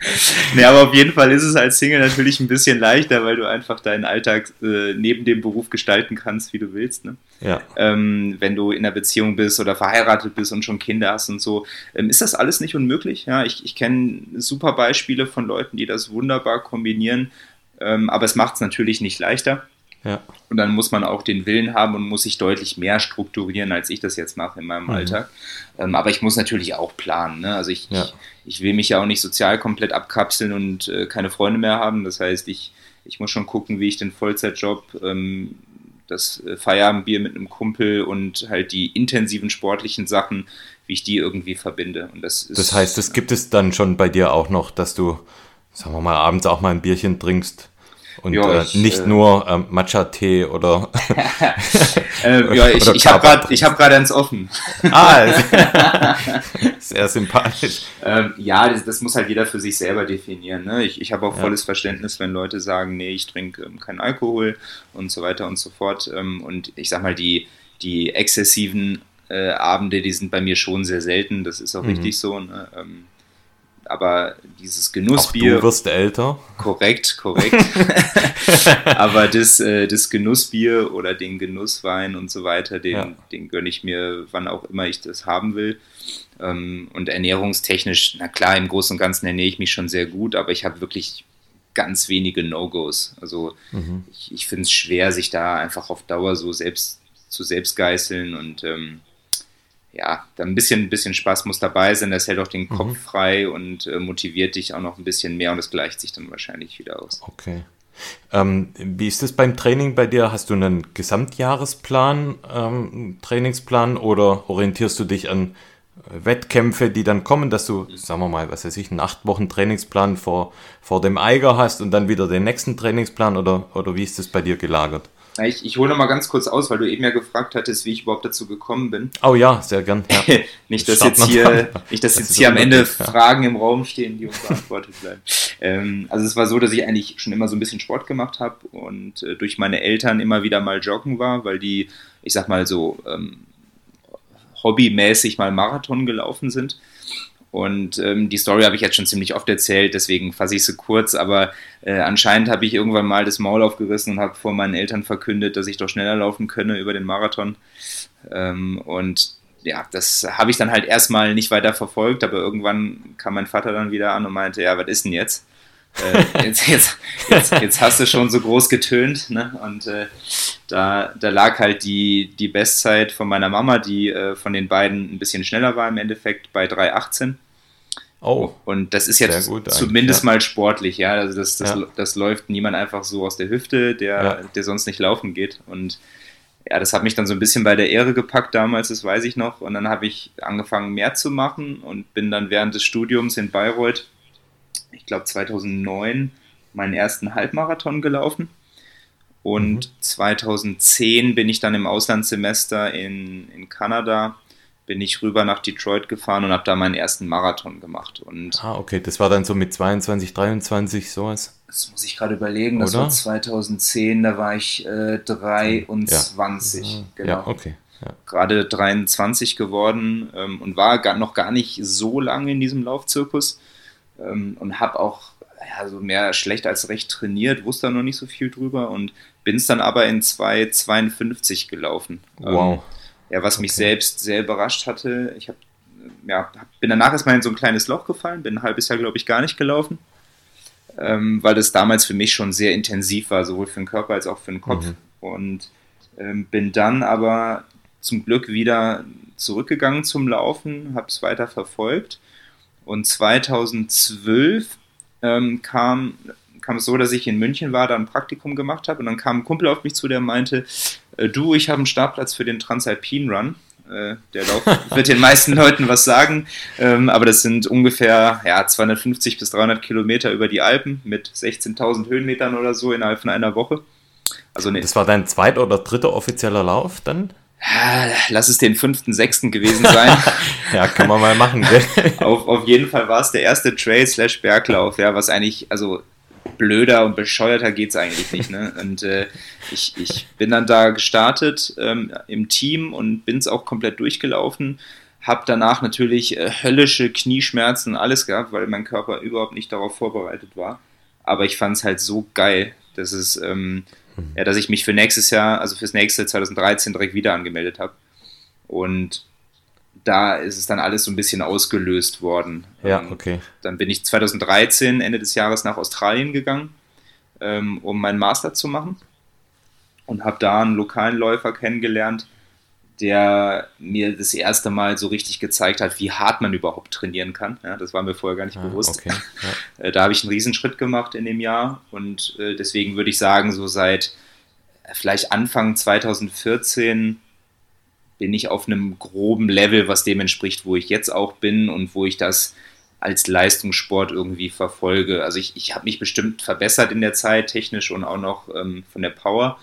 [LAUGHS] nee, aber auf jeden Fall ist es als Single natürlich ein bisschen leichter, weil du einfach deinen Alltag äh, neben dem Beruf gestalten kannst, wie du willst. Ne? Ja. Ähm, wenn du in einer Beziehung bist oder verheiratet bist und schon Kinder hast und so, ähm, ist das alles nicht unmöglich. Ja, ich, ich kenne super Beispiele von Leuten, die das wunderbar kombinieren, ähm, aber es macht es natürlich nicht leichter. Ja. Und dann muss man auch den Willen haben und muss sich deutlich mehr strukturieren, als ich das jetzt mache in meinem mhm. Alltag. Ähm, aber ich muss natürlich auch planen. Ne? Also ich, ja. ich, ich, will mich ja auch nicht sozial komplett abkapseln und äh, keine Freunde mehr haben. Das heißt, ich, ich muss schon gucken, wie ich den Vollzeitjob, ähm, das äh, Feierabendbier mit einem Kumpel und halt die intensiven sportlichen Sachen, wie ich die irgendwie verbinde. Und das, ist, das heißt, es gibt es dann schon bei dir auch noch, dass du, sagen wir mal, abends auch mal ein Bierchen trinkst und ja, äh, ich, nicht äh, nur ähm, Matcha-Tee oder. [LAUGHS] äh, [LAUGHS] ja, ich, ich habe gerade hab eins offen. ah, [LAUGHS] sehr sympathisch. Ähm, ja, das, das, muss halt jeder für sich selber definieren. Ne? Ich, ich habe auch ja. volles Verständnis, wenn Leute sagen, nee, ich trinke ähm, keinen Alkohol und so weiter und so fort. Ähm, und ich sag mal, die, die exzessiven äh, Abende, die sind bei mir schon sehr selten. Das ist auch mhm. richtig so. Ne? Aber dieses Genussbier. Auch du wirst älter. Korrekt, korrekt. [LAUGHS] [LAUGHS] aber das, äh, das Genussbier oder den Genusswein und so weiter, den, ja. den gönne ich mir, wann auch immer ich das haben will. Ähm, und ernährungstechnisch, na klar, im Großen und Ganzen ernähre ich mich schon sehr gut, aber ich habe wirklich ganz wenige No-Gos. Also mhm. ich, ich finde es schwer, sich da einfach auf Dauer so selbst zu selbst geißeln und ähm, ja, da ein bisschen, ein bisschen Spaß muss dabei sein, das hält auch den Kopf mhm. frei und äh, motiviert dich auch noch ein bisschen mehr und das gleicht sich dann wahrscheinlich wieder aus. Okay. Ähm, wie ist es beim Training bei dir? Hast du einen Gesamtjahresplan, ähm, Trainingsplan oder orientierst du dich an äh, Wettkämpfe, die dann kommen, dass du, sagen wir mal, was weiß ich, einen acht Wochen Trainingsplan vor, vor dem Eiger hast und dann wieder den nächsten Trainingsplan oder, oder wie ist das bei dir gelagert? Ich, ich hole noch mal ganz kurz aus, weil du eben ja gefragt hattest, wie ich überhaupt dazu gekommen bin. Oh ja, sehr gern. Ja. [LAUGHS] nicht, dass jetzt hier, nicht, dass das jetzt hier am Ende ja. Fragen im Raum stehen, die unbeantwortet bleiben. Ähm, also es war so, dass ich eigentlich schon immer so ein bisschen Sport gemacht habe und äh, durch meine Eltern immer wieder mal joggen war, weil die, ich sag mal so, ähm, hobbymäßig mal Marathon gelaufen sind. Und ähm, die Story habe ich jetzt schon ziemlich oft erzählt, deswegen fasse ich sie kurz. Aber äh, anscheinend habe ich irgendwann mal das Maul aufgerissen und habe vor meinen Eltern verkündet, dass ich doch schneller laufen könne über den Marathon. Ähm, und ja, das habe ich dann halt erstmal nicht weiter verfolgt, aber irgendwann kam mein Vater dann wieder an und meinte, ja, was ist denn jetzt? Äh, jetzt, jetzt, jetzt, jetzt, hast du schon so groß getönt. Ne? Und äh, da, da lag halt die, die Bestzeit von meiner Mama, die äh, von den beiden ein bisschen schneller war im Endeffekt, bei 3,18. Oh. Und das ist jetzt zumindest ja. mal sportlich, ja. Also das, das, ja. das läuft niemand einfach so aus der Hüfte, der, ja. der sonst nicht laufen geht. Und ja, das hat mich dann so ein bisschen bei der Ehre gepackt damals, das weiß ich noch. Und dann habe ich angefangen mehr zu machen und bin dann während des Studiums in Bayreuth, ich glaube 2009, meinen ersten Halbmarathon gelaufen. Und mhm. 2010 bin ich dann im Auslandssemester in, in Kanada, bin ich rüber nach Detroit gefahren und habe da meinen ersten Marathon gemacht. Und ah, okay, das war dann so mit 22, 23 sowas? Das muss ich gerade überlegen, Oder? das war 2010, da war ich äh, 23, ja. genau. Ja, okay. ja. gerade 23 geworden ähm, und war gar, noch gar nicht so lange in diesem Laufzirkus ähm, und habe auch ja, so mehr schlecht als recht trainiert, wusste da noch nicht so viel drüber und bin es dann aber in 2,52 gelaufen. Wow. Ähm, ja, was okay. mich selbst sehr überrascht hatte. Ich habe ja, bin danach erstmal in so ein kleines Loch gefallen, bin ein halbes Jahr, glaube ich, gar nicht gelaufen, ähm, weil das damals für mich schon sehr intensiv war, sowohl für den Körper als auch für den Kopf. Mhm. Und ähm, bin dann aber zum Glück wieder zurückgegangen zum Laufen, habe es weiter verfolgt. Und 2012 ähm, kam, kam es so, dass ich in München war, da ein Praktikum gemacht habe und dann kam ein Kumpel auf mich zu, der meinte, äh, du, ich habe einen Startplatz für den Transalpine Run. Äh, der Lauf [LAUGHS] wird den meisten Leuten was sagen, ähm, aber das sind ungefähr ja, 250 bis 300 Kilometer über die Alpen mit 16.000 Höhenmetern oder so innerhalb von einer Woche. Also ne, das war dein zweiter oder dritter offizieller Lauf dann? Lass es den fünften, sechsten gewesen sein. [LAUGHS] ja, kann man mal machen. [LAUGHS] auf, auf jeden Fall war es der erste Trail slash Berglauf, ja, was eigentlich, also blöder und bescheuerter geht es eigentlich nicht. Ne? Und äh, ich, ich bin dann da gestartet ähm, im Team und bin es auch komplett durchgelaufen. Hab danach natürlich äh, höllische Knieschmerzen und alles gehabt, weil mein Körper überhaupt nicht darauf vorbereitet war. Aber ich fand es halt so geil, dass es ähm, Mhm. ja, dass ich mich für nächstes Jahr, also fürs nächste 2013 direkt wieder angemeldet habe. Und da ist es dann alles so ein bisschen ausgelöst worden. Ja, ähm, okay. Dann bin ich 2013, Ende des Jahres, nach Australien gegangen, ähm, um meinen Master zu machen. Und habe da einen lokalen Läufer kennengelernt, der mir das erste Mal so richtig gezeigt hat, wie hart man überhaupt trainieren kann. Ja, das war mir vorher gar nicht ah, bewusst. Okay, ja. [LAUGHS] Äh, da habe ich einen Riesenschritt gemacht in dem Jahr und äh, deswegen würde ich sagen, so seit äh, vielleicht Anfang 2014 bin ich auf einem groben Level, was dem entspricht, wo ich jetzt auch bin und wo ich das als Leistungssport irgendwie verfolge. Also ich, ich habe mich bestimmt verbessert in der Zeit, technisch und auch noch ähm, von der Power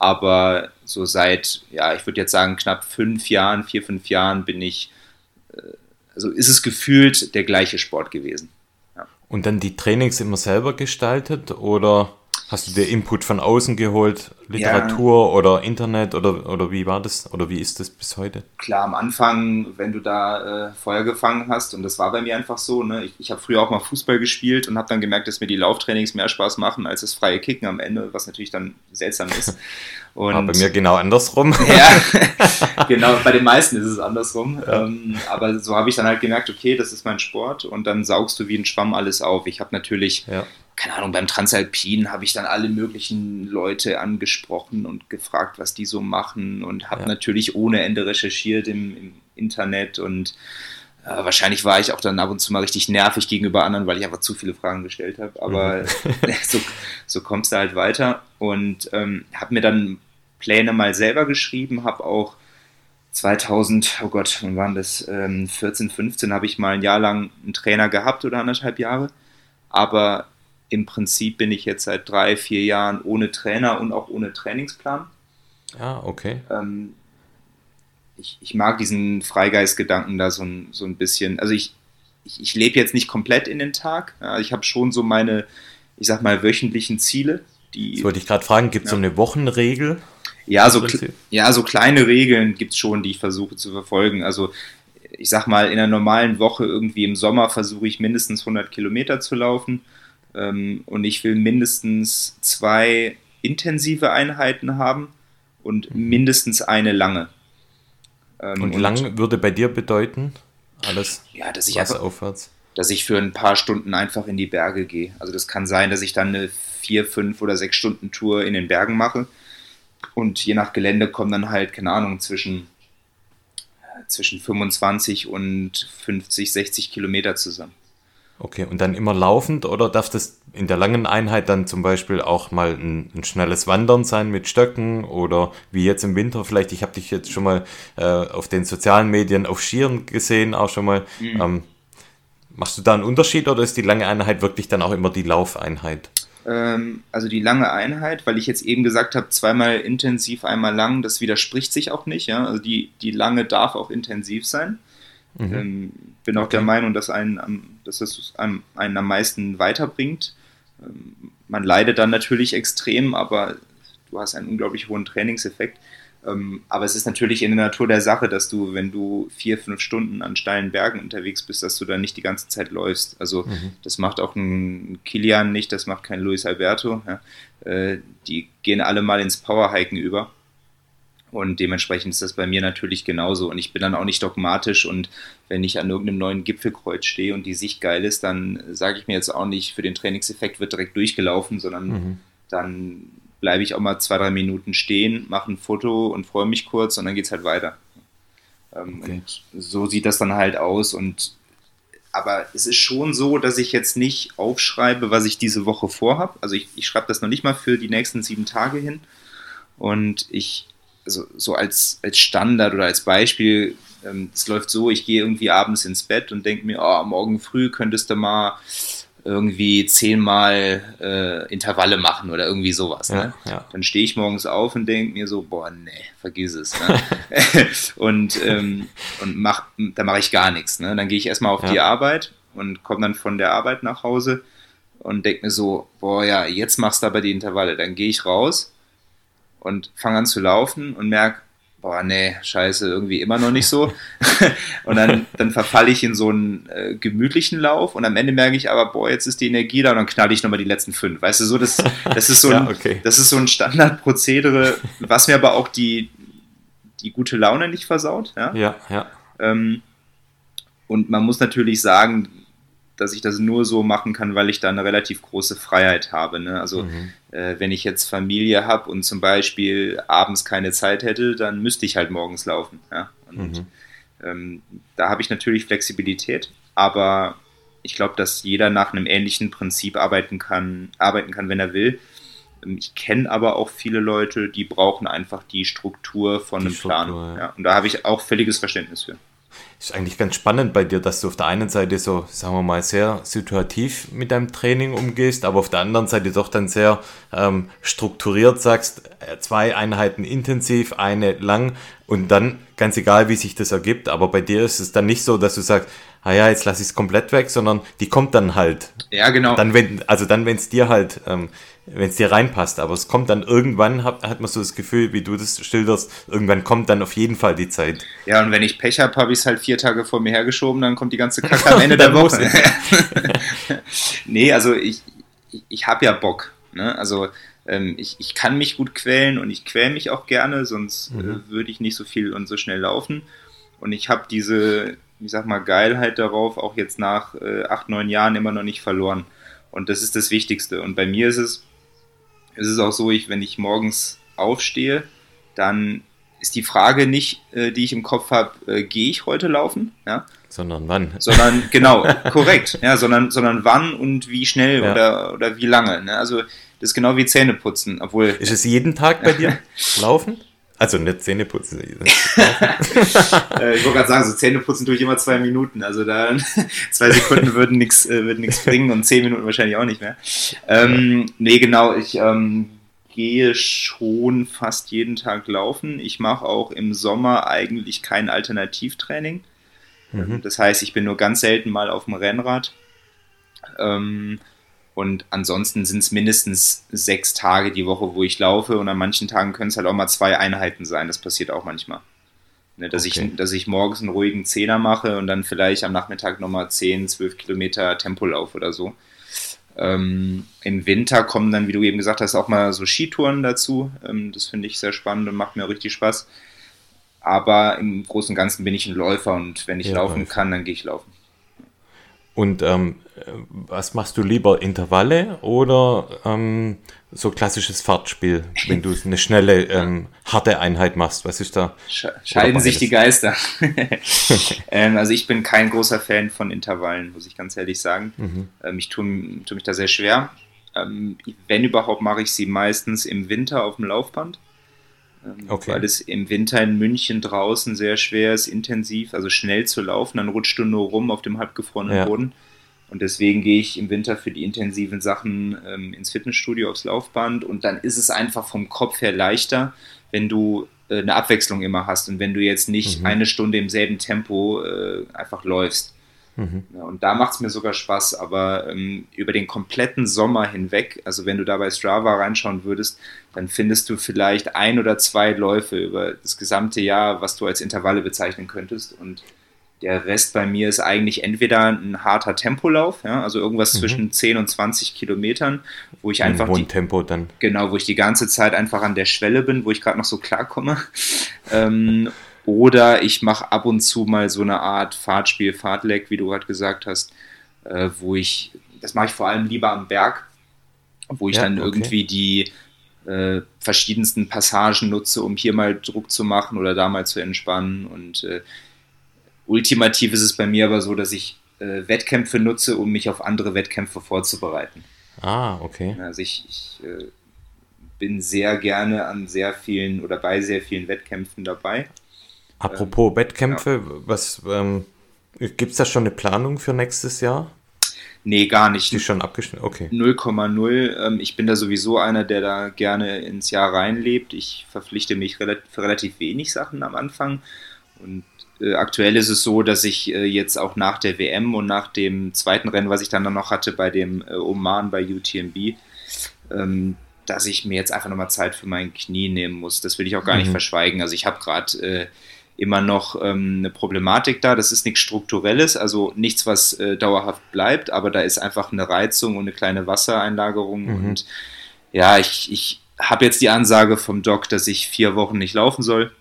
aber so seit, ja, ich würde jetzt sagen, knapp fünf Jahren, vier, fünf Jahren bin ich, äh, also ist es gefühlt der gleiche Sport gewesen. Ja. Und dann die Trainings immer selber gestaltet oder Hast du dir Input von außen geholt, Literatur ja. oder Internet oder, oder wie war das oder wie ist das bis heute? Klar, am Anfang, wenn du da äh, Feuer gefangen hast und das war bei mir einfach so, ne? ich, ich habe früher auch mal Fußball gespielt und habe dann gemerkt, dass mir die Lauftrainings mehr Spaß machen als das freie Kicken am Ende, was natürlich dann seltsam ist. Und [LAUGHS] aber bei mir genau andersrum. [LAUGHS] ja, [LAUGHS] genau, bei den meisten ist es andersrum. Ja. Ähm, aber so habe ich dann halt gemerkt, okay, das ist mein Sport und dann saugst du wie ein Schwamm alles auf. Ich habe natürlich ja keine Ahnung, beim Transalpin habe ich dann alle möglichen Leute angesprochen und gefragt, was die so machen und habe ja. natürlich ohne Ende recherchiert im, im Internet und äh, wahrscheinlich war ich auch dann ab und zu mal richtig nervig gegenüber anderen, weil ich einfach zu viele Fragen gestellt habe. Aber mhm. [LAUGHS] so, so kommst du halt weiter und ähm, habe mir dann Pläne mal selber geschrieben, habe auch 2000, oh Gott, wann waren das? Ähm, 14, 15 habe ich mal ein Jahr lang einen Trainer gehabt oder anderthalb Jahre. Aber im Prinzip bin ich jetzt seit drei, vier Jahren ohne Trainer und auch ohne Trainingsplan. Ah, okay. Ähm, ich, ich, mag diesen Freigeistgedanken da so ein, so ein bisschen. Also ich, ich, ich lebe jetzt nicht komplett in den Tag. Ich habe schon so meine, ich sag mal, wöchentlichen Ziele. Die, das wollte ich gerade fragen, gibt es ja. so eine Wochenregel? Ja, so, ja, so kleine Regeln gibt es schon, die ich versuche zu verfolgen. Also ich sag mal, in einer normalen Woche irgendwie im Sommer versuche ich mindestens 100 Kilometer zu laufen. Ähm, und ich will mindestens zwei intensive Einheiten haben und mhm. mindestens eine lange. Ähm, und, und lang würde bei dir bedeuten? Alles ja, dass ich einfach, aufwärts? Dass ich für ein paar Stunden einfach in die Berge gehe. Also das kann sein, dass ich dann eine vier, fünf oder sechs Stunden Tour in den Bergen mache. Und je nach Gelände kommen dann halt, keine Ahnung, zwischen, zwischen 25 und 50, 60 Kilometer zusammen. Okay, und dann immer laufend oder darf das in der langen Einheit dann zum Beispiel auch mal ein, ein schnelles Wandern sein mit Stöcken oder wie jetzt im Winter vielleicht? Ich habe dich jetzt schon mal äh, auf den sozialen Medien auf Skiern gesehen, auch schon mal. Mhm. Ähm, machst du da einen Unterschied oder ist die lange Einheit wirklich dann auch immer die Laufeinheit? Ähm, also die lange Einheit, weil ich jetzt eben gesagt habe, zweimal intensiv, einmal lang, das widerspricht sich auch nicht. Ja? Also die, die lange darf auch intensiv sein. Mhm. Ähm, bin auch okay. der Meinung, dass, einen, dass einen, einen am meisten weiterbringt. Ähm, man leidet dann natürlich extrem, aber du hast einen unglaublich hohen Trainingseffekt. Ähm, aber es ist natürlich in der Natur der Sache, dass du, wenn du vier, fünf Stunden an steilen Bergen unterwegs bist, dass du dann nicht die ganze Zeit läufst. Also mhm. das macht auch ein Kilian nicht, das macht kein Luis Alberto. Ja. Äh, die gehen alle mal ins Powerhiken über. Und dementsprechend ist das bei mir natürlich genauso. Und ich bin dann auch nicht dogmatisch. Und wenn ich an irgendeinem neuen Gipfelkreuz stehe und die Sicht geil ist, dann sage ich mir jetzt auch nicht, für den Trainingseffekt wird direkt durchgelaufen, sondern mhm. dann bleibe ich auch mal zwei, drei Minuten stehen, mache ein Foto und freue mich kurz und dann geht es halt weiter. Ähm, okay. Und so sieht das dann halt aus. Und aber es ist schon so, dass ich jetzt nicht aufschreibe, was ich diese Woche vorhabe. Also ich, ich schreibe das noch nicht mal für die nächsten sieben Tage hin. Und ich, also so als, als Standard oder als Beispiel, ähm, es läuft so, ich gehe irgendwie abends ins Bett und denke mir, oh, morgen früh könntest du mal irgendwie zehnmal äh, Intervalle machen oder irgendwie sowas. Ja, ne? ja. Dann stehe ich morgens auf und denke mir so, boah, nee, vergiss es. Ne? [LAUGHS] und ähm, und mach, da mache ich gar nichts. Ne? Dann gehe ich erstmal auf ja. die Arbeit und komme dann von der Arbeit nach Hause und denke mir so, boah, ja, jetzt machst du aber die Intervalle. Dann gehe ich raus und fange an zu laufen und merke, boah, nee, scheiße, irgendwie immer noch nicht so. [LAUGHS] und dann, dann verfalle ich in so einen äh, gemütlichen Lauf und am Ende merke ich aber, boah, jetzt ist die Energie da und dann knalle ich nochmal die letzten fünf. Weißt du, so, das, das ist so [LAUGHS] ein, ja, okay. das ist so ein Standardprozedere, was mir aber auch die, die gute Laune nicht versaut. Ja, ja. ja. Ähm, und man muss natürlich sagen, dass ich das nur so machen kann, weil ich da eine relativ große Freiheit habe. Ne? Also mhm. äh, wenn ich jetzt Familie habe und zum Beispiel abends keine Zeit hätte, dann müsste ich halt morgens laufen. Ja? Und mhm. ähm, da habe ich natürlich Flexibilität, aber ich glaube, dass jeder nach einem ähnlichen Prinzip arbeiten kann, arbeiten kann, wenn er will. Ähm, ich kenne aber auch viele Leute, die brauchen einfach die Struktur von die einem Struktur, Plan. Ja. Ja, und da habe ich auch völliges Verständnis für ist eigentlich ganz spannend bei dir, dass du auf der einen Seite so, sagen wir mal, sehr situativ mit deinem Training umgehst, aber auf der anderen Seite doch dann sehr ähm, strukturiert sagst, äh, zwei Einheiten intensiv, eine lang und dann ganz egal, wie sich das ergibt, aber bei dir ist es dann nicht so, dass du sagst, ah ja, jetzt lasse ich es komplett weg, sondern die kommt dann halt. Ja, genau. Dann, wenn, also dann, wenn es dir halt, ähm, wenn es dir reinpasst, aber es kommt dann irgendwann, hat, hat man so das Gefühl, wie du das schilderst, irgendwann kommt dann auf jeden Fall die Zeit. Ja, und wenn ich Pech habe, habe ich es halt vier Tage vor mir hergeschoben, dann kommt die ganze Kacke [LAUGHS] am Ende der Woche. [LAUGHS] nee, also ich, ich, ich habe ja Bock. Ne? Also ähm, ich, ich kann mich gut quälen und ich quäle mich auch gerne, sonst mhm. äh, würde ich nicht so viel und so schnell laufen. Und ich habe diese, ich sag mal, Geilheit darauf auch jetzt nach äh, acht, neun Jahren immer noch nicht verloren. Und das ist das Wichtigste. Und bei mir ist es, ist es auch so, ich, wenn ich morgens aufstehe, dann ist die Frage nicht, äh, die ich im Kopf habe, äh, gehe ich heute laufen? Ja? Sondern wann? Sondern, [LAUGHS] genau, korrekt. Ja, sondern, sondern wann und wie schnell ja. oder, oder wie lange. Ne? Also das ist genau wie Zähneputzen. Obwohl, ist es jeden Tag bei dir [LAUGHS] laufen? Also nicht Zähneputzen. [LAUGHS] äh, ich wollte gerade sagen, so Zähneputzen tue ich immer zwei Minuten. Also da [LAUGHS] zwei Sekunden würden nichts äh, würden bringen und zehn Minuten wahrscheinlich auch nicht mehr. Ähm, nee, genau, ich ähm, gehe schon fast jeden Tag laufen. Ich mache auch im Sommer eigentlich kein Alternativtraining. Mhm. Das heißt, ich bin nur ganz selten mal auf dem Rennrad. Ähm, und ansonsten sind es mindestens sechs Tage die Woche, wo ich laufe. Und an manchen Tagen können es halt auch mal zwei Einheiten sein. Das passiert auch manchmal. Ne, dass, okay. ich, dass ich morgens einen ruhigen Zehner mache und dann vielleicht am Nachmittag nochmal 10, 12 Kilometer Tempolauf oder so. Ähm, Im Winter kommen dann, wie du eben gesagt hast, auch mal so Skitouren dazu. Ähm, das finde ich sehr spannend und macht mir richtig Spaß. Aber im Großen und Ganzen bin ich ein Läufer und wenn ich ja, laufen kann, dann gehe ich laufen. Und ähm, was machst du lieber, Intervalle oder ähm, so klassisches Fahrtspiel, wenn du eine schnelle, ähm, harte Einheit machst? Was ist da? Scheiden sich die Geister. [LAUGHS] ähm, also ich bin kein großer Fan von Intervallen, muss ich ganz ehrlich sagen. Mhm. Ähm, ich tue, tue, mich da sehr schwer. Ähm, wenn überhaupt, mache ich sie meistens im Winter auf dem Laufband. Ähm, okay. Weil es im Winter in München draußen sehr schwer ist, intensiv, also schnell zu laufen. Dann rutscht du nur rum auf dem halbgefrorenen ja. Boden. Und deswegen gehe ich im Winter für die intensiven Sachen ähm, ins Fitnessstudio aufs Laufband. Und dann ist es einfach vom Kopf her leichter, wenn du äh, eine Abwechslung immer hast und wenn du jetzt nicht mhm. eine Stunde im selben Tempo äh, einfach läufst. Mhm. Und da macht es mir sogar Spaß, aber ähm, über den kompletten Sommer hinweg, also wenn du da bei Strava reinschauen würdest, dann findest du vielleicht ein oder zwei Läufe über das gesamte Jahr, was du als Intervalle bezeichnen könntest. Und der Rest bei mir ist eigentlich entweder ein harter Tempolauf, ja, also irgendwas mhm. zwischen 10 und 20 Kilometern, wo ich einfach. die, Tempo dann. Genau, wo ich die ganze Zeit einfach an der Schwelle bin, wo ich gerade noch so klarkomme. [LAUGHS] ähm, oder ich mache ab und zu mal so eine Art Fahrtspiel, Fahrtleck, wie du gerade gesagt hast, äh, wo ich, das mache ich vor allem lieber am Berg, wo ich ja, dann okay. irgendwie die äh, verschiedensten Passagen nutze, um hier mal Druck zu machen oder da mal zu entspannen. Und äh, ultimativ ist es bei mir aber so, dass ich äh, Wettkämpfe nutze, um mich auf andere Wettkämpfe vorzubereiten. Ah, okay. Also ich, ich äh, bin sehr gerne an sehr vielen oder bei sehr vielen Wettkämpfen dabei. Apropos ähm, Wettkämpfe, ja. was ähm, gibt es da schon eine Planung für nächstes Jahr? Nee, gar nicht. Die schon abgeschnitten, okay. 0,0. Ähm, ich bin da sowieso einer, der da gerne ins Jahr reinlebt. Ich verpflichte mich für relativ wenig Sachen am Anfang. Und äh, aktuell ist es so, dass ich äh, jetzt auch nach der WM und nach dem zweiten Rennen, was ich dann noch hatte bei dem äh, Oman bei UTMB, ähm, dass ich mir jetzt einfach nochmal Zeit für mein Knie nehmen muss. Das will ich auch gar mhm. nicht verschweigen. Also ich habe gerade äh, immer noch ähm, eine Problematik da. Das ist nichts Strukturelles, also nichts, was äh, dauerhaft bleibt, aber da ist einfach eine Reizung und eine kleine Wassereinlagerung. Mhm. Und ja, ich, ich habe jetzt die Ansage vom Doc, dass ich vier Wochen nicht laufen soll.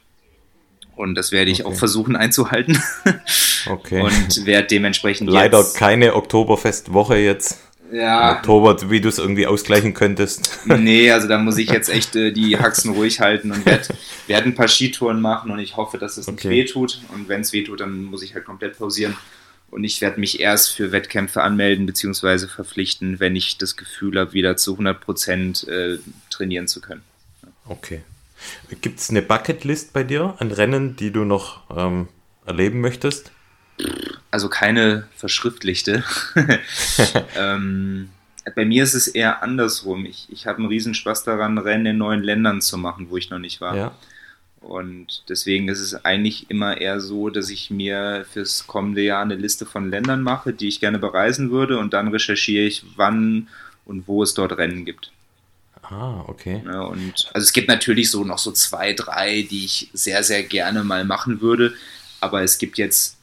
Und das werde ich okay. auch versuchen einzuhalten. [LAUGHS] okay. Und werde dementsprechend. Leider keine Oktoberfestwoche jetzt ja. Oktober, wie du es irgendwie ausgleichen könntest. [LAUGHS] Nee, also da muss ich jetzt echt äh, die Haxen ruhig halten und werde werd ein paar Skitouren machen und ich hoffe, dass es okay. nicht wehtut. Und wenn es wehtut, dann muss ich halt komplett pausieren. Und ich werde mich erst für Wettkämpfe anmelden bzw. verpflichten, wenn ich das Gefühl habe, wieder zu 100 Prozent äh, trainieren zu können. Okay. Gibt es eine Bucketlist bei dir an Rennen, die du noch ähm, erleben möchtest? Also keine verschriftlichte. [LAUGHS] ähm, bei mir ist es eher andersrum. Ich, ich habe einen Riesenspaß daran, Rennen in neuen Ländern zu machen, wo ich noch nicht war. Ja. Und deswegen ist es eigentlich immer eher so, dass ich mir fürs kommende Jahr eine Liste von Ländern mache, die ich gerne bereisen würde und dann recherchiere ich, wann und wo es dort Rennen gibt. Ah, okay. Ja, und also es gibt natürlich so noch so zwei, drei, die ich sehr, sehr gerne mal machen würde, aber es gibt jetzt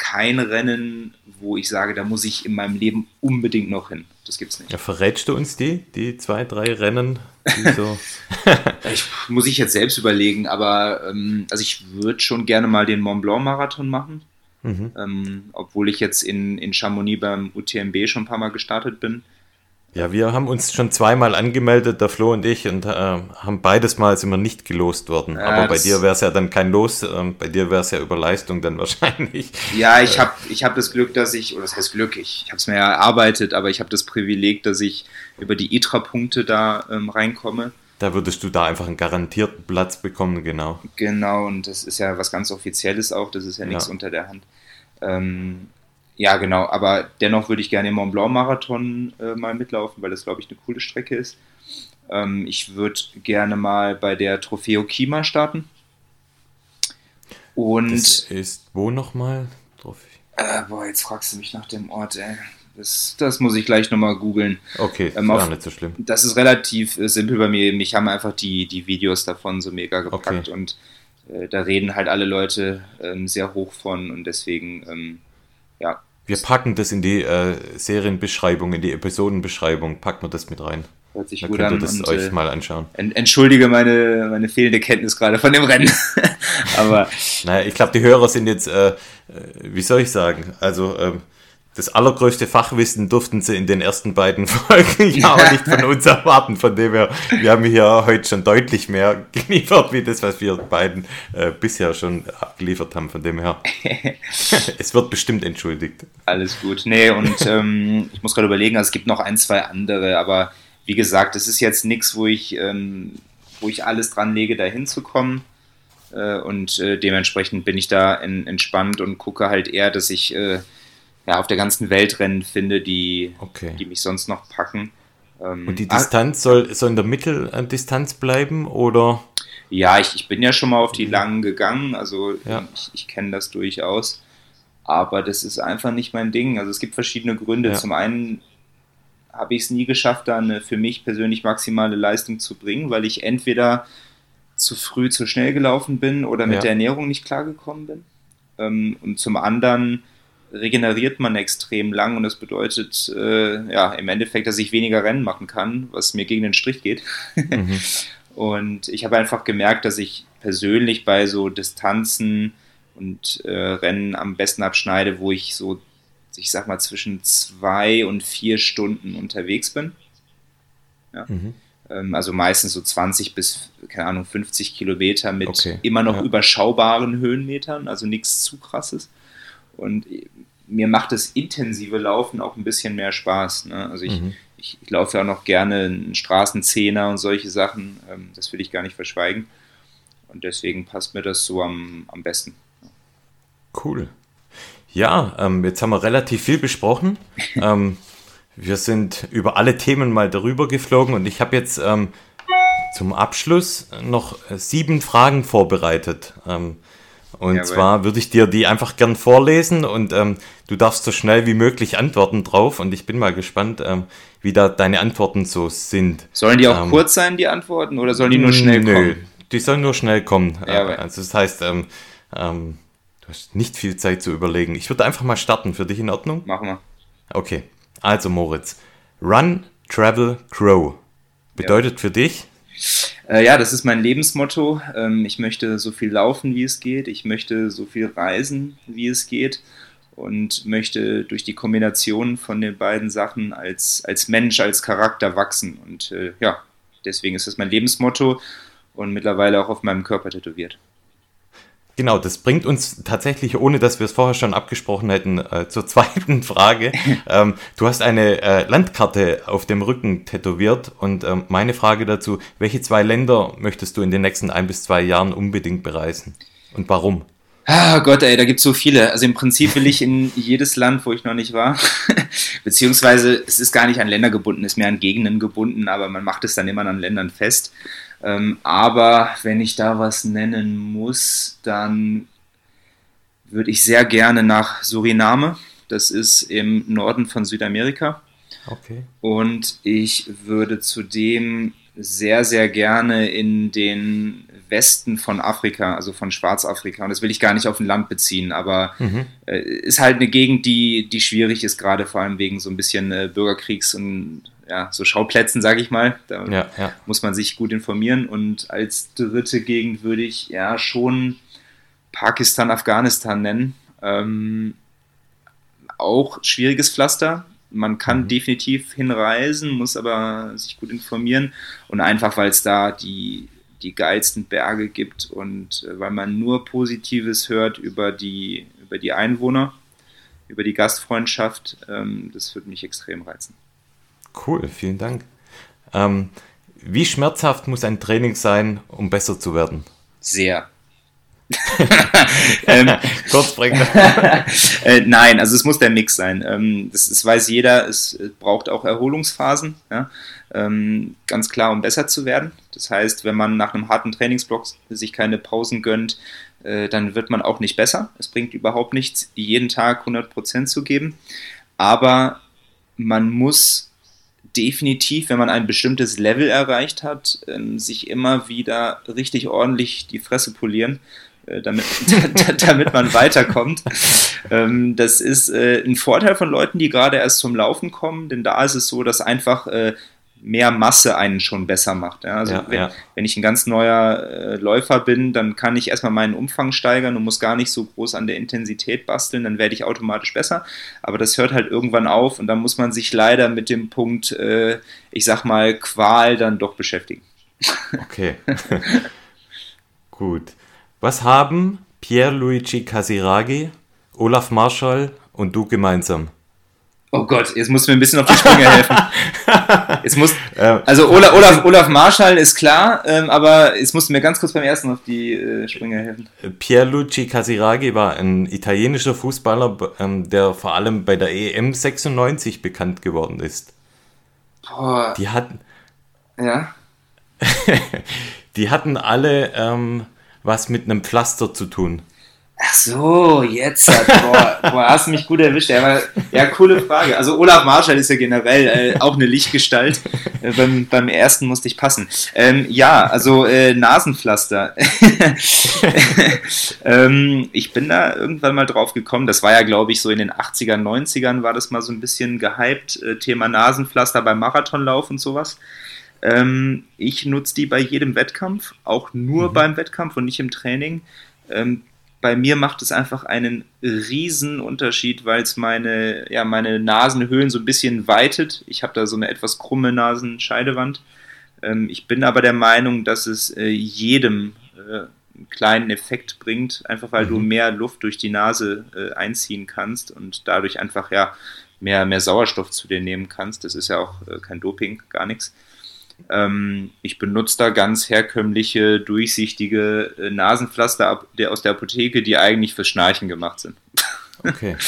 kein Rennen, wo ich sage, da muss ich in meinem Leben unbedingt noch hin. Das gibt's nicht. Ja, verrätst du uns die, die zwei, drei Rennen? So [LAUGHS] ich, muss ich jetzt selbst überlegen, aber ähm, also ich würde schon gerne mal den Mont Blanc Marathon machen. Mhm. Ähm, obwohl ich jetzt in, in Chamonix beim UTMB schon ein paar Mal gestartet bin. Ja, wir haben uns schon zweimal angemeldet, der Flo und ich, und äh, haben beides Mal sind wir nicht gelost worden. Ja, Aber bei dir wäre es ja dann kein Los, äh, bei dir wäre es ja über Leistung dann [LAUGHS] wahrscheinlich. Ja, ich habe ich hab das Glück, dass ich, oder das heißt Glück, ich, ich habe es mir ja erarbeitet, aber ich habe das Privileg, dass ich über die ITRA-Punkte da ähm, reinkomme. Da würdest du da einfach einen garantierten Platz bekommen, genau. Genau, und das ist ja was ganz Offizielles auch, das ist ja nichts ja. unter der Hand. Ähm, ja, genau, aber dennoch würde ich gerne den Mont Blanc Marathon äh, mal mitlaufen, weil das, glaube ich, eine coole Strecke ist. Ähm, ich würde gerne mal bei der Trofeo Kima starten. Und. Das ist wo nochmal? Äh, boah, jetzt fragst du mich nach dem Ort, ey. Das, das muss ich gleich nochmal googeln. Okay, ähm, auf, nicht so schlimm. Das ist relativ äh, simpel bei mir. Mich haben einfach die, die Videos davon so mega gepackt okay. und äh, da reden halt alle Leute ähm, sehr hoch von und deswegen, ähm, ja, wir packen das in die äh, Serienbeschreibung, in die Episodenbeschreibung, packen wir das mit rein. Hört sich Dann gut könnt. Ihr das und, euch äh, mal anschauen. Entschuldige meine, meine fehlende Kenntnis gerade von dem Rennen. [LAUGHS] Aber. naja, ich glaube, die Hörer sind jetzt, äh, äh, wie soll ich sagen, also ähm, das allergrößte Fachwissen durften sie in den ersten beiden [LAUGHS] Folgen ja auch nicht von uns erwarten. Von dem her, wir haben hier heute schon deutlich mehr [LAUGHS] geliefert, wie das, was wir beiden äh, bisher schon abgeliefert haben. Von dem her, [LAUGHS] es wird bestimmt entschuldigt. Alles gut. Nee, und ähm, ich muss gerade überlegen, also es gibt noch ein, zwei andere, aber wie gesagt, es ist jetzt nichts, wo ich, ähm, wo ich alles dran lege, da hinzukommen. Äh, und äh, dementsprechend bin ich da in, entspannt und gucke halt eher, dass ich äh, ja, auf der ganzen Welt Rennen finde, die, okay. die mich sonst noch packen. Ähm, Und die Distanz soll, soll in der Mitteldistanz bleiben oder? Ja, ich, ich bin ja schon mal auf die langen gegangen, also ja. ich, ich kenne das durchaus. Aber das ist einfach nicht mein Ding. Also es gibt verschiedene Gründe. Ja. Zum einen habe ich es nie geschafft, da eine für mich persönlich maximale Leistung zu bringen, weil ich entweder zu früh zu schnell gelaufen bin oder mit ja. der Ernährung nicht klargekommen bin. Ähm, und zum anderen regeneriert man extrem lang und das bedeutet äh, ja im Endeffekt, dass ich weniger Rennen machen kann, was mir gegen den Strich geht. Mhm. [LAUGHS] und ich habe einfach gemerkt, dass ich persönlich bei so Distanzen und äh, Rennen am besten abschneide, wo ich so, ich sag mal, zwischen zwei und vier Stunden unterwegs bin. Ja. Mhm. Ähm, also meistens so 20 bis, keine Ahnung, 50 Kilometer mit okay. immer noch ja. überschaubaren Höhenmetern, also nichts zu krasses. Und mir macht das intensive Laufen auch ein bisschen mehr Spaß. Ne? Also ich, mhm. ich, ich, laufe ja auch noch gerne einen Straßenzehner und solche Sachen. Ähm, das will ich gar nicht verschweigen. Und deswegen passt mir das so am, am besten. Cool. Ja, ähm, jetzt haben wir relativ viel besprochen. [LAUGHS] ähm, wir sind über alle Themen mal darüber geflogen und ich habe jetzt ähm, zum Abschluss noch sieben Fragen vorbereitet. Und ja, zwar würde ich dir die einfach gern vorlesen und ähm, du darfst so schnell wie möglich antworten drauf. Und ich bin mal gespannt, ähm, wie da deine Antworten so sind. Sollen die auch ähm, kurz sein, die Antworten, oder sollen die nur schnell nö, kommen? Die sollen nur schnell kommen. Ja, also das heißt, ähm, ähm, du hast nicht viel Zeit zu überlegen. Ich würde einfach mal starten. Für dich in Ordnung? Machen wir. Okay. Also Moritz. Run, Travel, Grow. Bedeutet ja. für dich? Äh, ja, das ist mein Lebensmotto. Ähm, ich möchte so viel laufen, wie es geht. Ich möchte so viel reisen, wie es geht. Und möchte durch die Kombination von den beiden Sachen als, als Mensch, als Charakter wachsen. Und äh, ja, deswegen ist das mein Lebensmotto und mittlerweile auch auf meinem Körper tätowiert. Genau, das bringt uns tatsächlich, ohne dass wir es vorher schon abgesprochen hätten, äh, zur [LAUGHS] zweiten Frage. ähm, du hast eine äh, Landkarte auf dem Rücken tätowiert und ähm, meine Frage dazu, welche zwei Länder möchtest du in den nächsten ein bis zwei Jahren unbedingt bereisen und warum? Ah Gott, ey, da gibt es so viele. Also im Prinzip will ich in [LAUGHS] jedes Land, wo ich noch nicht war. [LAUGHS] Beziehungsweise es ist gar nicht an Länder gebunden, ist mehr an Gegenden gebunden, aber man macht es dann immer an Ländern fest. Ähm, aber wenn ich da was nennen muss, dann würde ich sehr gerne nach Suriname. Das ist im Norden von Südamerika. Okay. Und ich würde zudem sehr, sehr gerne in den Westen von Afrika, also von Schwarzafrika. Und das will ich gar nicht auf ein Land beziehen, aber mhm. äh, ist halt eine Gegend, die, die schwierig ist, gerade vor allem wegen so ein bisschen äh, Bürgerkriegs- und ja, so Schauplätzen, sage ich mal. Da ja, ja. muss man sich gut informieren. Und als dritte Gegend würde ich ja schon Pakistan, Afghanistan nennen. Ähm, auch schwieriges Pflaster. Man kann mhm. definitiv hinreisen, muss aber sich gut informieren. Und einfach, weil es da die, die geilsten Berge gibt und äh, weil man nur Positives hört über die, über die Einwohner, über die Gastfreundschaft, ähm, das würde mich extrem reizen. Cool, vielen Dank. Ähm, wie schmerzhaft muss ein Training sein, um besser zu werden? Sehr. [LAUGHS] ähm, Kurz [LAUGHS] äh, nein, also es muss der Mix sein. Ähm, das, das, weiß jeder, es braucht auch Erholungsphasen, ja? ähm, ganz klar, um besser zu werden. Das heißt, wenn man nach einem harten Trainingsblock sich keine Pausen gönnt, äh, dann wird man auch nicht besser. Es bringt überhaupt nichts, jeden Tag 100% zu geben. Aber man muss definitiv, wenn man ein bestimmtes Level erreicht hat, ähm, sich immer wieder richtig ordentlich die Fresse polieren, äh, damit, [LAUGHS] damit man weiterkommt. Ähm, das ist äh, ein Vorteil von Leuten, die gerade erst zum Laufen kommen, denn da ist es so, dass einfach äh, mehr Masse einen schon besser macht. Ja? Also ja, wenn, ja. wenn, ich ein ganz neuer äh, Läufer bin, dann kann ich erstmal meinen Umfang steigern und muss gar nicht so groß an der Intensität basteln, dann werde ich automatisch besser. Aber das hört halt irgendwann auf und dann muss man sich leider mit dem Punkt, äh, ich sag mal, Qual dann doch beschäftigen. [LAUGHS] Okay. [LAUGHS] Gut. Was haben Pierluigi Casiraghi, Olaf Marschall und du gemeinsam? Oh Gott, jetzt musst du mir ein bisschen auf die Sprünge helfen. [LAUGHS] Jetzt muss, also Olaf, Olaf, Olaf Marschall ist klar, ähm, aber jetzt musst du mir ganz kurz beim ersten auf die äh, Sprünge helfen. Pierluigi Casiraghi war ein italienischer Fußballer, ähm, der vor allem bei der EM 96 bekannt geworden ist. Boah. Die hatten. Ja. [LAUGHS] die hatten alle ähm, was mit einem Pflaster zu tun. Ach so, jetzt. Boah, boah, hast mich gut erwischt. Ja, ja, coole Frage. Also Olaf Marschall ist ja generell äh, auch eine Lichtgestalt. Äh, beim, beim ersten musste ich passen. Ähm, ja, also äh, Nasenpflaster. [LAUGHS] ähm, ich bin da irgendwann mal drauf gekommen. Das war ja, glaube ich, so in den 80ern, 90ern war das mal so ein bisschen gehypt. Äh, Thema Nasenpflaster beim Marathonlauf und sowas. Ähm, ich nutze die bei jedem Wettkampf, auch nur mhm. beim Wettkampf und nicht im Training. Bei mir macht es einfach einen riesen Unterschied, weil es meine, ja, meine Nasenhöhlen so ein bisschen weitet. Ich habe da so eine etwas krumme Nasenscheidewand. Ähm, ich bin aber der Meinung, dass es äh, jedem äh, einen kleinen Effekt bringt, einfach weil mhm. du mehr Luft durch die Nase äh, einziehen kannst und dadurch einfach ja mehr, mehr Sauerstoff zu dir nehmen kannst. Das ist ja auch äh, kein Doping, gar nichts. Ähm, ich benutze da ganz herkömmliche, durchsichtige äh, Nasenpflaster aus der Apotheke, die eigentlich fürs Schnarchen gemacht sind. Okay. [LAUGHS]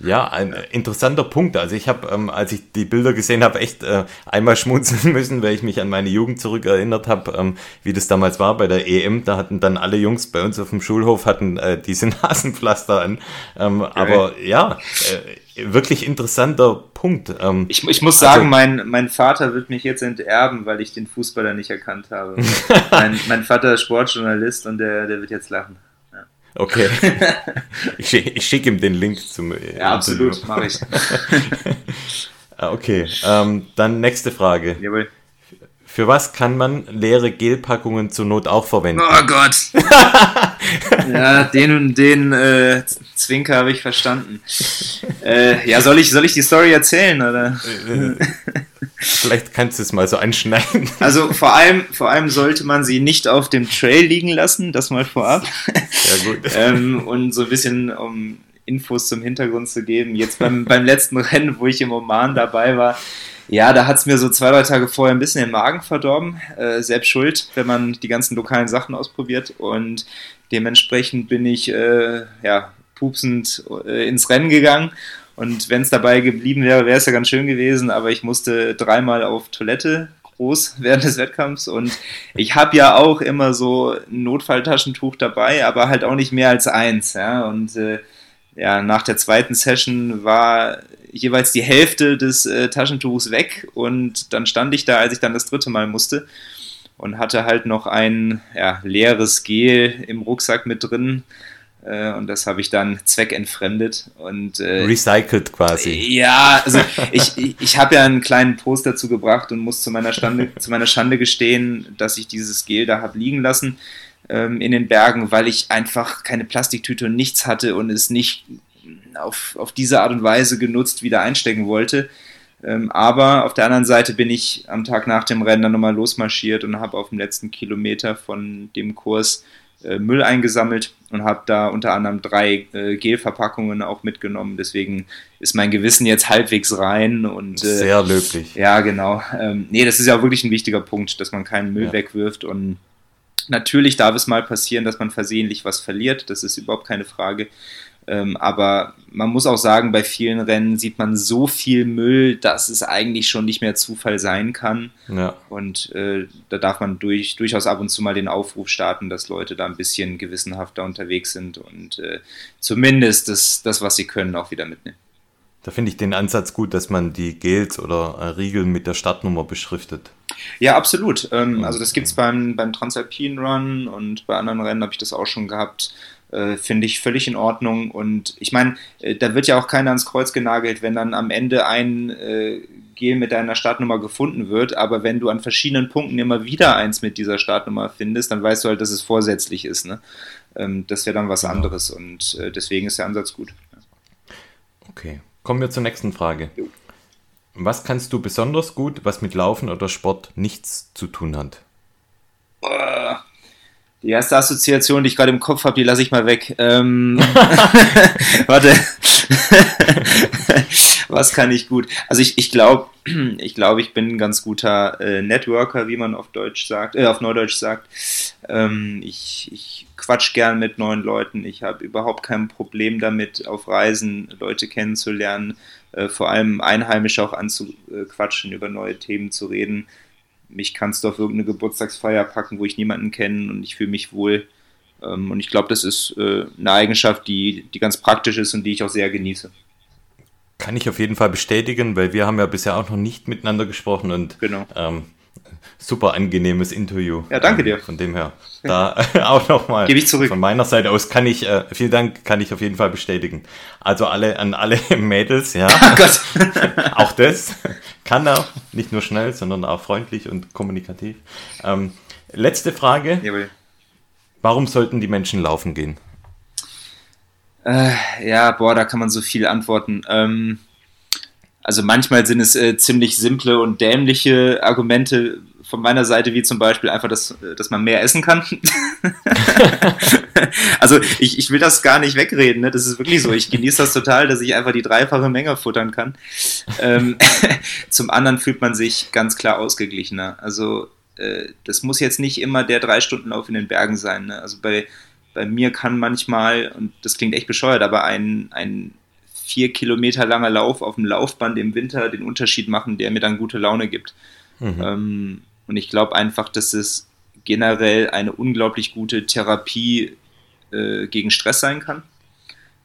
Ja, ein interessanter Punkt. Also ich habe, ähm, als ich die Bilder gesehen habe, echt äh, einmal [LAUGHS] schmunzeln müssen, weil ich mich an meine Jugend zurückerinnert habe, ähm, wie das damals war bei der EM. Da hatten dann alle Jungs bei uns auf dem Schulhof hatten äh, diese [LAUGHS] Nasenpflaster an. Ähm, okay. Aber ja, äh, wirklich interessanter Punkt. Ähm, ich, ich, muss sagen, also, mein, mein Vater wird mich jetzt enterben, weil ich den Fußballer nicht erkannt habe. [LAUGHS] mein, mein Vater ist Sportjournalist und der, der wird jetzt lachen. Okay. [LAUGHS] ich schicke schick ihm den Link zum. Äh, ja, absolut, mache ich. [LAUGHS] Ah, okay, ähm, dann nächste Frage. Jawohl. Für was kann man leere Gelpackungen zur Not auch verwenden? Oh Gott! Ja, den, den äh, Zwinker habe ich verstanden. Äh, ja, soll ich, soll ich die Story erzählen? Oder? Vielleicht kannst du es mal so anschneiden. Also vor allem, vor allem sollte man sie nicht auf dem Trail liegen lassen, das mal vorab. Ja, gut. ähm, und so ein bisschen, um Infos zum Hintergrund zu geben. Jetzt beim, beim letzten Rennen, wo ich im Oman dabei war, ja, da hat es mir so zwei, drei Tage vorher ein bisschen den Magen verdorben. Äh, selbst schuld, wenn man die ganzen lokalen Sachen ausprobiert. Und dementsprechend bin ich äh, ja, pupsend äh, ins Rennen gegangen. Und wenn es dabei geblieben wäre, wäre es ja ganz schön gewesen. Aber ich musste dreimal auf Toilette groß [LAUGHS] während des Wettkampfs und ich habe ja auch immer so ein Notfalltaschentuch dabei, aber halt auch nicht mehr als eins. Ja? Und äh, ja, nach der zweiten Session war jeweils die Hälfte des äh, Taschentuchs weg und dann stand ich da, als ich dann das dritte Mal musste und hatte halt noch ein ja, leeres Gel im Rucksack mit drin. Äh, und das habe ich dann zweckentfremdet und äh, recycelt quasi. Ja, also ich, ich, ich habe ja einen kleinen Post dazu gebracht und muss zu meiner, Stande, zu meiner Schande gestehen, dass ich dieses Gel da habe liegen lassen ähm, in den Bergen, weil ich einfach keine Plastiktüte und nichts hatte und es nicht auf, auf diese Art und Weise genutzt wieder einstecken wollte. Ähm, aber auf der anderen Seite bin ich am Tag nach dem Rennen dann nochmal losmarschiert und habe auf dem letzten Kilometer von dem Kurs äh, Müll eingesammelt und habe da unter anderem drei äh, Gelverpackungen auch mitgenommen. Deswegen ist mein Gewissen jetzt halbwegs rein und äh, sehr löblich. Ja, genau. Ähm, nee, das ist ja auch wirklich ein wichtiger Punkt, dass man keinen Müll ja. wegwirft und Natürlich darf es mal passieren, dass man versehentlich was verliert, das ist überhaupt keine Frage. Ähm, aber man muss auch sagen, bei vielen Rennen sieht man so viel Müll, dass es eigentlich schon nicht mehr Zufall sein kann. Ja. Und äh, da darf man durch, durchaus ab und zu mal den Aufruf starten, dass Leute da ein bisschen gewissenhafter unterwegs sind und äh, zumindest das, das, was sie können, auch wieder mitnehmen. Da finde ich den Ansatz gut, dass man die Gels oder äh, Riegel mit der Startnummer beschriftet. Ja, absolut. Ähm, also das gibt es beim, beim Transalpine Run und bei anderen Rennen habe ich das auch schon gehabt. Äh, finde ich völlig in Ordnung. Und ich meine, äh, da wird ja auch keiner ans Kreuz genagelt, wenn dann am Ende ein äh, Gel mit deiner Startnummer gefunden wird. Aber wenn du an verschiedenen Punkten immer wieder eins mit dieser Startnummer findest, dann weißt du halt, dass es vorsätzlich ist. Ne? Ähm, das wäre dann was genau. anderes. Und äh, deswegen ist der Ansatz gut. Okay. Kommen wir zur nächsten Frage. Was kannst du besonders gut, was mit Laufen oder Sport nichts zu tun hat? Die erste Assoziation, die ich gerade im Kopf habe, die lasse ich mal weg. Ähm, [LAUGHS] [LAUGHS] warte. [LAUGHS] was kann ich gut? Also ich, ich glaube, [CLEARS THROAT] ich, glaub, ich bin ein ganz guter äh, Networker, wie man auf Deutsch sagt, äh, auf Neudeutsch sagt. Ähm, ich, ich quatsch gern mit neuen Leuten. Ich habe überhaupt kein Problem damit, auf Reisen Leute kennenzulernen, äh, vor allem Einheimische auch anzuquatschen, über neue Themen zu reden. Mich kannst du auf irgendeine Geburtstagsfeier packen, wo ich niemanden kenne und ich fühle mich wohl. Ähm, und ich glaube, das ist äh, eine Eigenschaft, die, die ganz praktisch ist und die ich auch sehr genieße. Kann ich auf jeden Fall bestätigen, weil wir haben ja bisher auch noch nicht miteinander gesprochen und genau. ähm, super angenehmes Interview. Ja, danke dir. Von dem her. Da [LAUGHS] auch nochmal. Gebe ich zurück. Von meiner Seite aus kann ich, äh, vielen Dank, kann ich auf jeden Fall bestätigen. Also alle, an alle [LAUGHS] Mädels, ja. Oh Gott. [LAUGHS] auch das kann er, nicht nur schnell, sondern auch freundlich und kommunikativ. Ähm, letzte Frage. Jawohl. Warum sollten die Menschen laufen gehen? Äh, ja, boah, da kann man so viel antworten. Ähm, also manchmal sind es äh, ziemlich simple und dämliche Argumente von meiner Seite, wie zum Beispiel einfach, dass, äh, dass man mehr essen kann. [LAUGHS] also ich, ich will das gar nicht wegreden, ne? das ist wirklich so. Ich genieße das total, dass ich einfach die dreifache Menge futtern kann. Ähm, [LAUGHS] zum anderen fühlt man sich ganz klar ausgeglichener. Also äh, das muss jetzt nicht immer der drei Stunden Lauf in den Bergen sein. Ne? Also bei bei mir kann manchmal, und das klingt echt bescheuert, aber ein, ein vier Kilometer langer Lauf auf dem Laufband im Winter den Unterschied machen, der mir dann gute Laune gibt. Mhm. Ähm, und ich glaube einfach, dass es generell eine unglaublich gute Therapie äh, gegen Stress sein kann,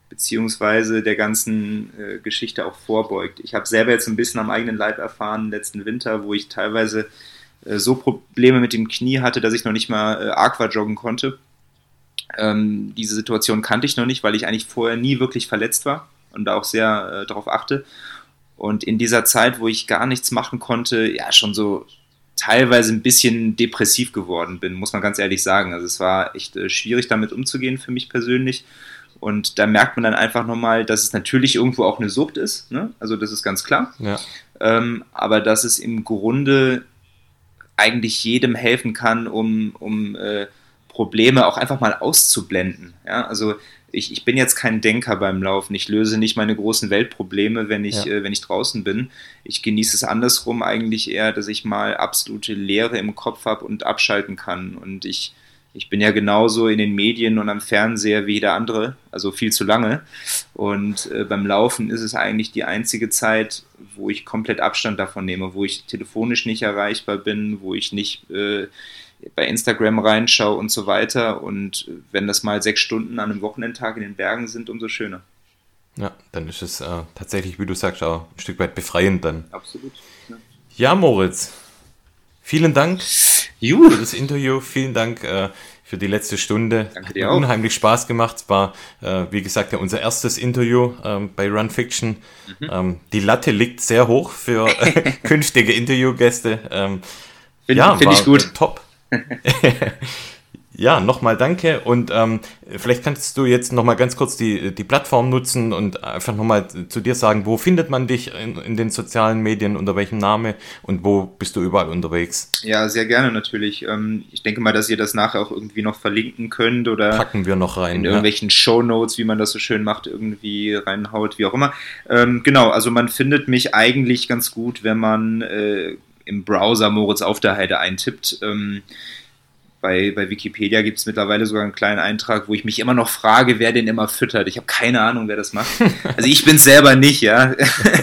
beziehungsweise der ganzen äh, Geschichte auch vorbeugt. Ich habe selber jetzt ein bisschen am eigenen Leib erfahren letzten Winter, wo ich teilweise äh, so Probleme mit dem Knie hatte, dass ich noch nicht mal äh, Aqua joggen konnte ähm, diese Situation kannte ich noch nicht, weil ich eigentlich vorher nie wirklich verletzt war und da auch sehr äh, darauf achte. Und in dieser Zeit, wo ich gar nichts machen konnte, ja, schon so teilweise ein bisschen depressiv geworden bin, muss man ganz ehrlich sagen. Also es war echt äh, schwierig damit umzugehen für mich persönlich. Und da merkt man dann einfach nochmal, dass es natürlich irgendwo auch eine Sucht ist. Ne? Also das ist ganz klar. Ja. Ähm, aber dass es im Grunde eigentlich jedem helfen kann, um, um äh, Probleme auch einfach mal auszublenden. Ja, also ich, ich bin jetzt kein Denker beim Laufen. Ich löse nicht meine großen Weltprobleme, wenn ich, ja. äh, wenn ich draußen bin. Ich genieße es andersrum eigentlich eher, dass ich mal absolute Leere im Kopf habe und abschalten kann. Und ich, ich bin ja genauso in den Medien und am Fernseher wie jeder andere, also viel zu lange. Und äh, beim Laufen ist es eigentlich die einzige Zeit, wo ich komplett Abstand davon nehme, wo ich telefonisch nicht erreichbar bin, wo ich nicht äh, bei Instagram reinschaue und so weiter. Und wenn das mal sechs Stunden an einem Wochenendtag in den Bergen sind, umso schöner. Ja, dann ist es äh, tatsächlich, wie du sagst, auch ein Stück weit befreiend dann. Absolut. Ja, ja Moritz, vielen Dank Juh. für das Interview. Vielen Dank äh, für die letzte Stunde. Danke dir Hat auch. unheimlich Spaß gemacht. Es war, äh, wie gesagt, ja, unser erstes Interview ähm, bei Run Fiction. Mhm. Ähm, die Latte liegt sehr hoch für [LAUGHS] [LAUGHS] künftige Interviewgäste. Ähm, Finde ja, find ich gut. Top. [LAUGHS] ja, nochmal danke und ähm, vielleicht kannst du jetzt nochmal ganz kurz die, die Plattform nutzen und einfach nochmal zu dir sagen, wo findet man dich in, in, den sozialen Medien, unter welchem Name und wo bist du überall unterwegs? Ja, sehr gerne natürlich. Ähm, ich denke mal, dass ihr das nachher auch irgendwie noch verlinken könnt oder packen wir noch rein. In ja. irgendwelchen Show Notes, wie man das so schön macht, irgendwie reinhaut, wie auch immer. Ähm, genau, also man findet mich eigentlich ganz gut, wenn man äh, im Browser Moritz auf der Heide eintippt. Ähm, bei, bei Wikipedia gibt es mittlerweile sogar einen kleinen Eintrag, wo ich mich immer noch frage, wer den immer füttert. Ich habe keine Ahnung, wer das macht. [LAUGHS] Also ich bin es selber nicht, ja.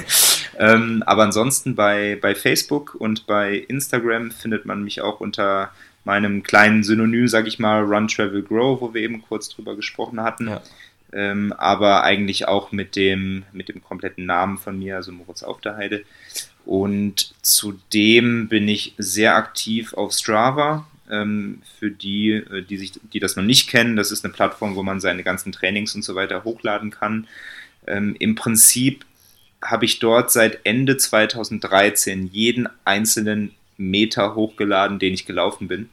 [LAUGHS] ähm, aber ansonsten bei, bei Facebook und bei Instagram findet man mich auch unter meinem kleinen Synonym, sage ich mal, Run Travel Grow, wo wir eben kurz drüber gesprochen hatten. Ja. Ähm, aber eigentlich auch mit dem, mit dem kompletten Namen von mir, also Moritz auf der Heide. Und zudem bin ich sehr aktiv auf Strava. Ähm, für die, äh, die, sich, die das noch nicht kennen, das ist eine Plattform, wo man seine ganzen Trainings und so weiter hochladen kann. Ähm, Im Prinzip habe ich dort seit Ende 2013 jeden einzelnen Meter hochgeladen, den ich gelaufen bin.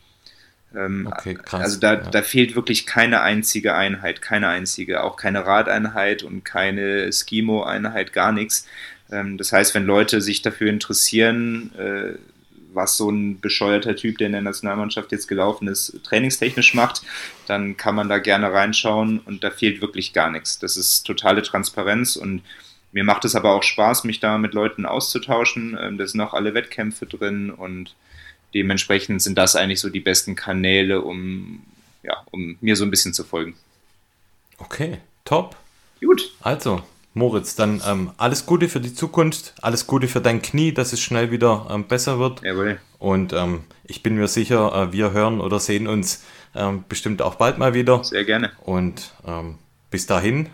Ähm, okay, krass. Also da, ja. da fehlt wirklich keine einzige Einheit, keine einzige, auch keine Radeinheit und keine Skimo-Einheit, gar nichts. Ähm, das heißt, wenn Leute sich dafür interessieren, äh, was so ein bescheuerter Typ, der in der Nationalmannschaft jetzt gelaufen ist, trainingstechnisch macht, dann kann man da gerne reinschauen und da fehlt wirklich gar nichts. Das ist totale Transparenz und mir macht es aber auch Spaß, mich da mit Leuten auszutauschen. Ähm, da sind auch alle Wettkämpfe drin und dementsprechend sind das eigentlich so die besten Kanäle, um, ja, um mir so ein bisschen zu folgen. Okay, top. Gut. Also, Moritz, dann ähm, alles Gute für die Zukunft, alles Gute für dein Knie, dass es schnell wieder ähm, besser wird. Jawohl. Und ähm, ich bin mir sicher, äh, wir hören oder sehen uns ähm, bestimmt auch bald mal wieder. Sehr gerne. Und ähm, bis dahin.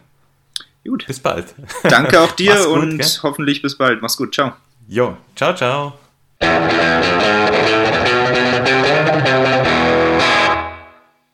Gut. Bis bald. Danke auch dir [LAUGHS] gut, und gell? hoffentlich bis bald. Mach's gut. Ciao. Jo, ciao, ciao.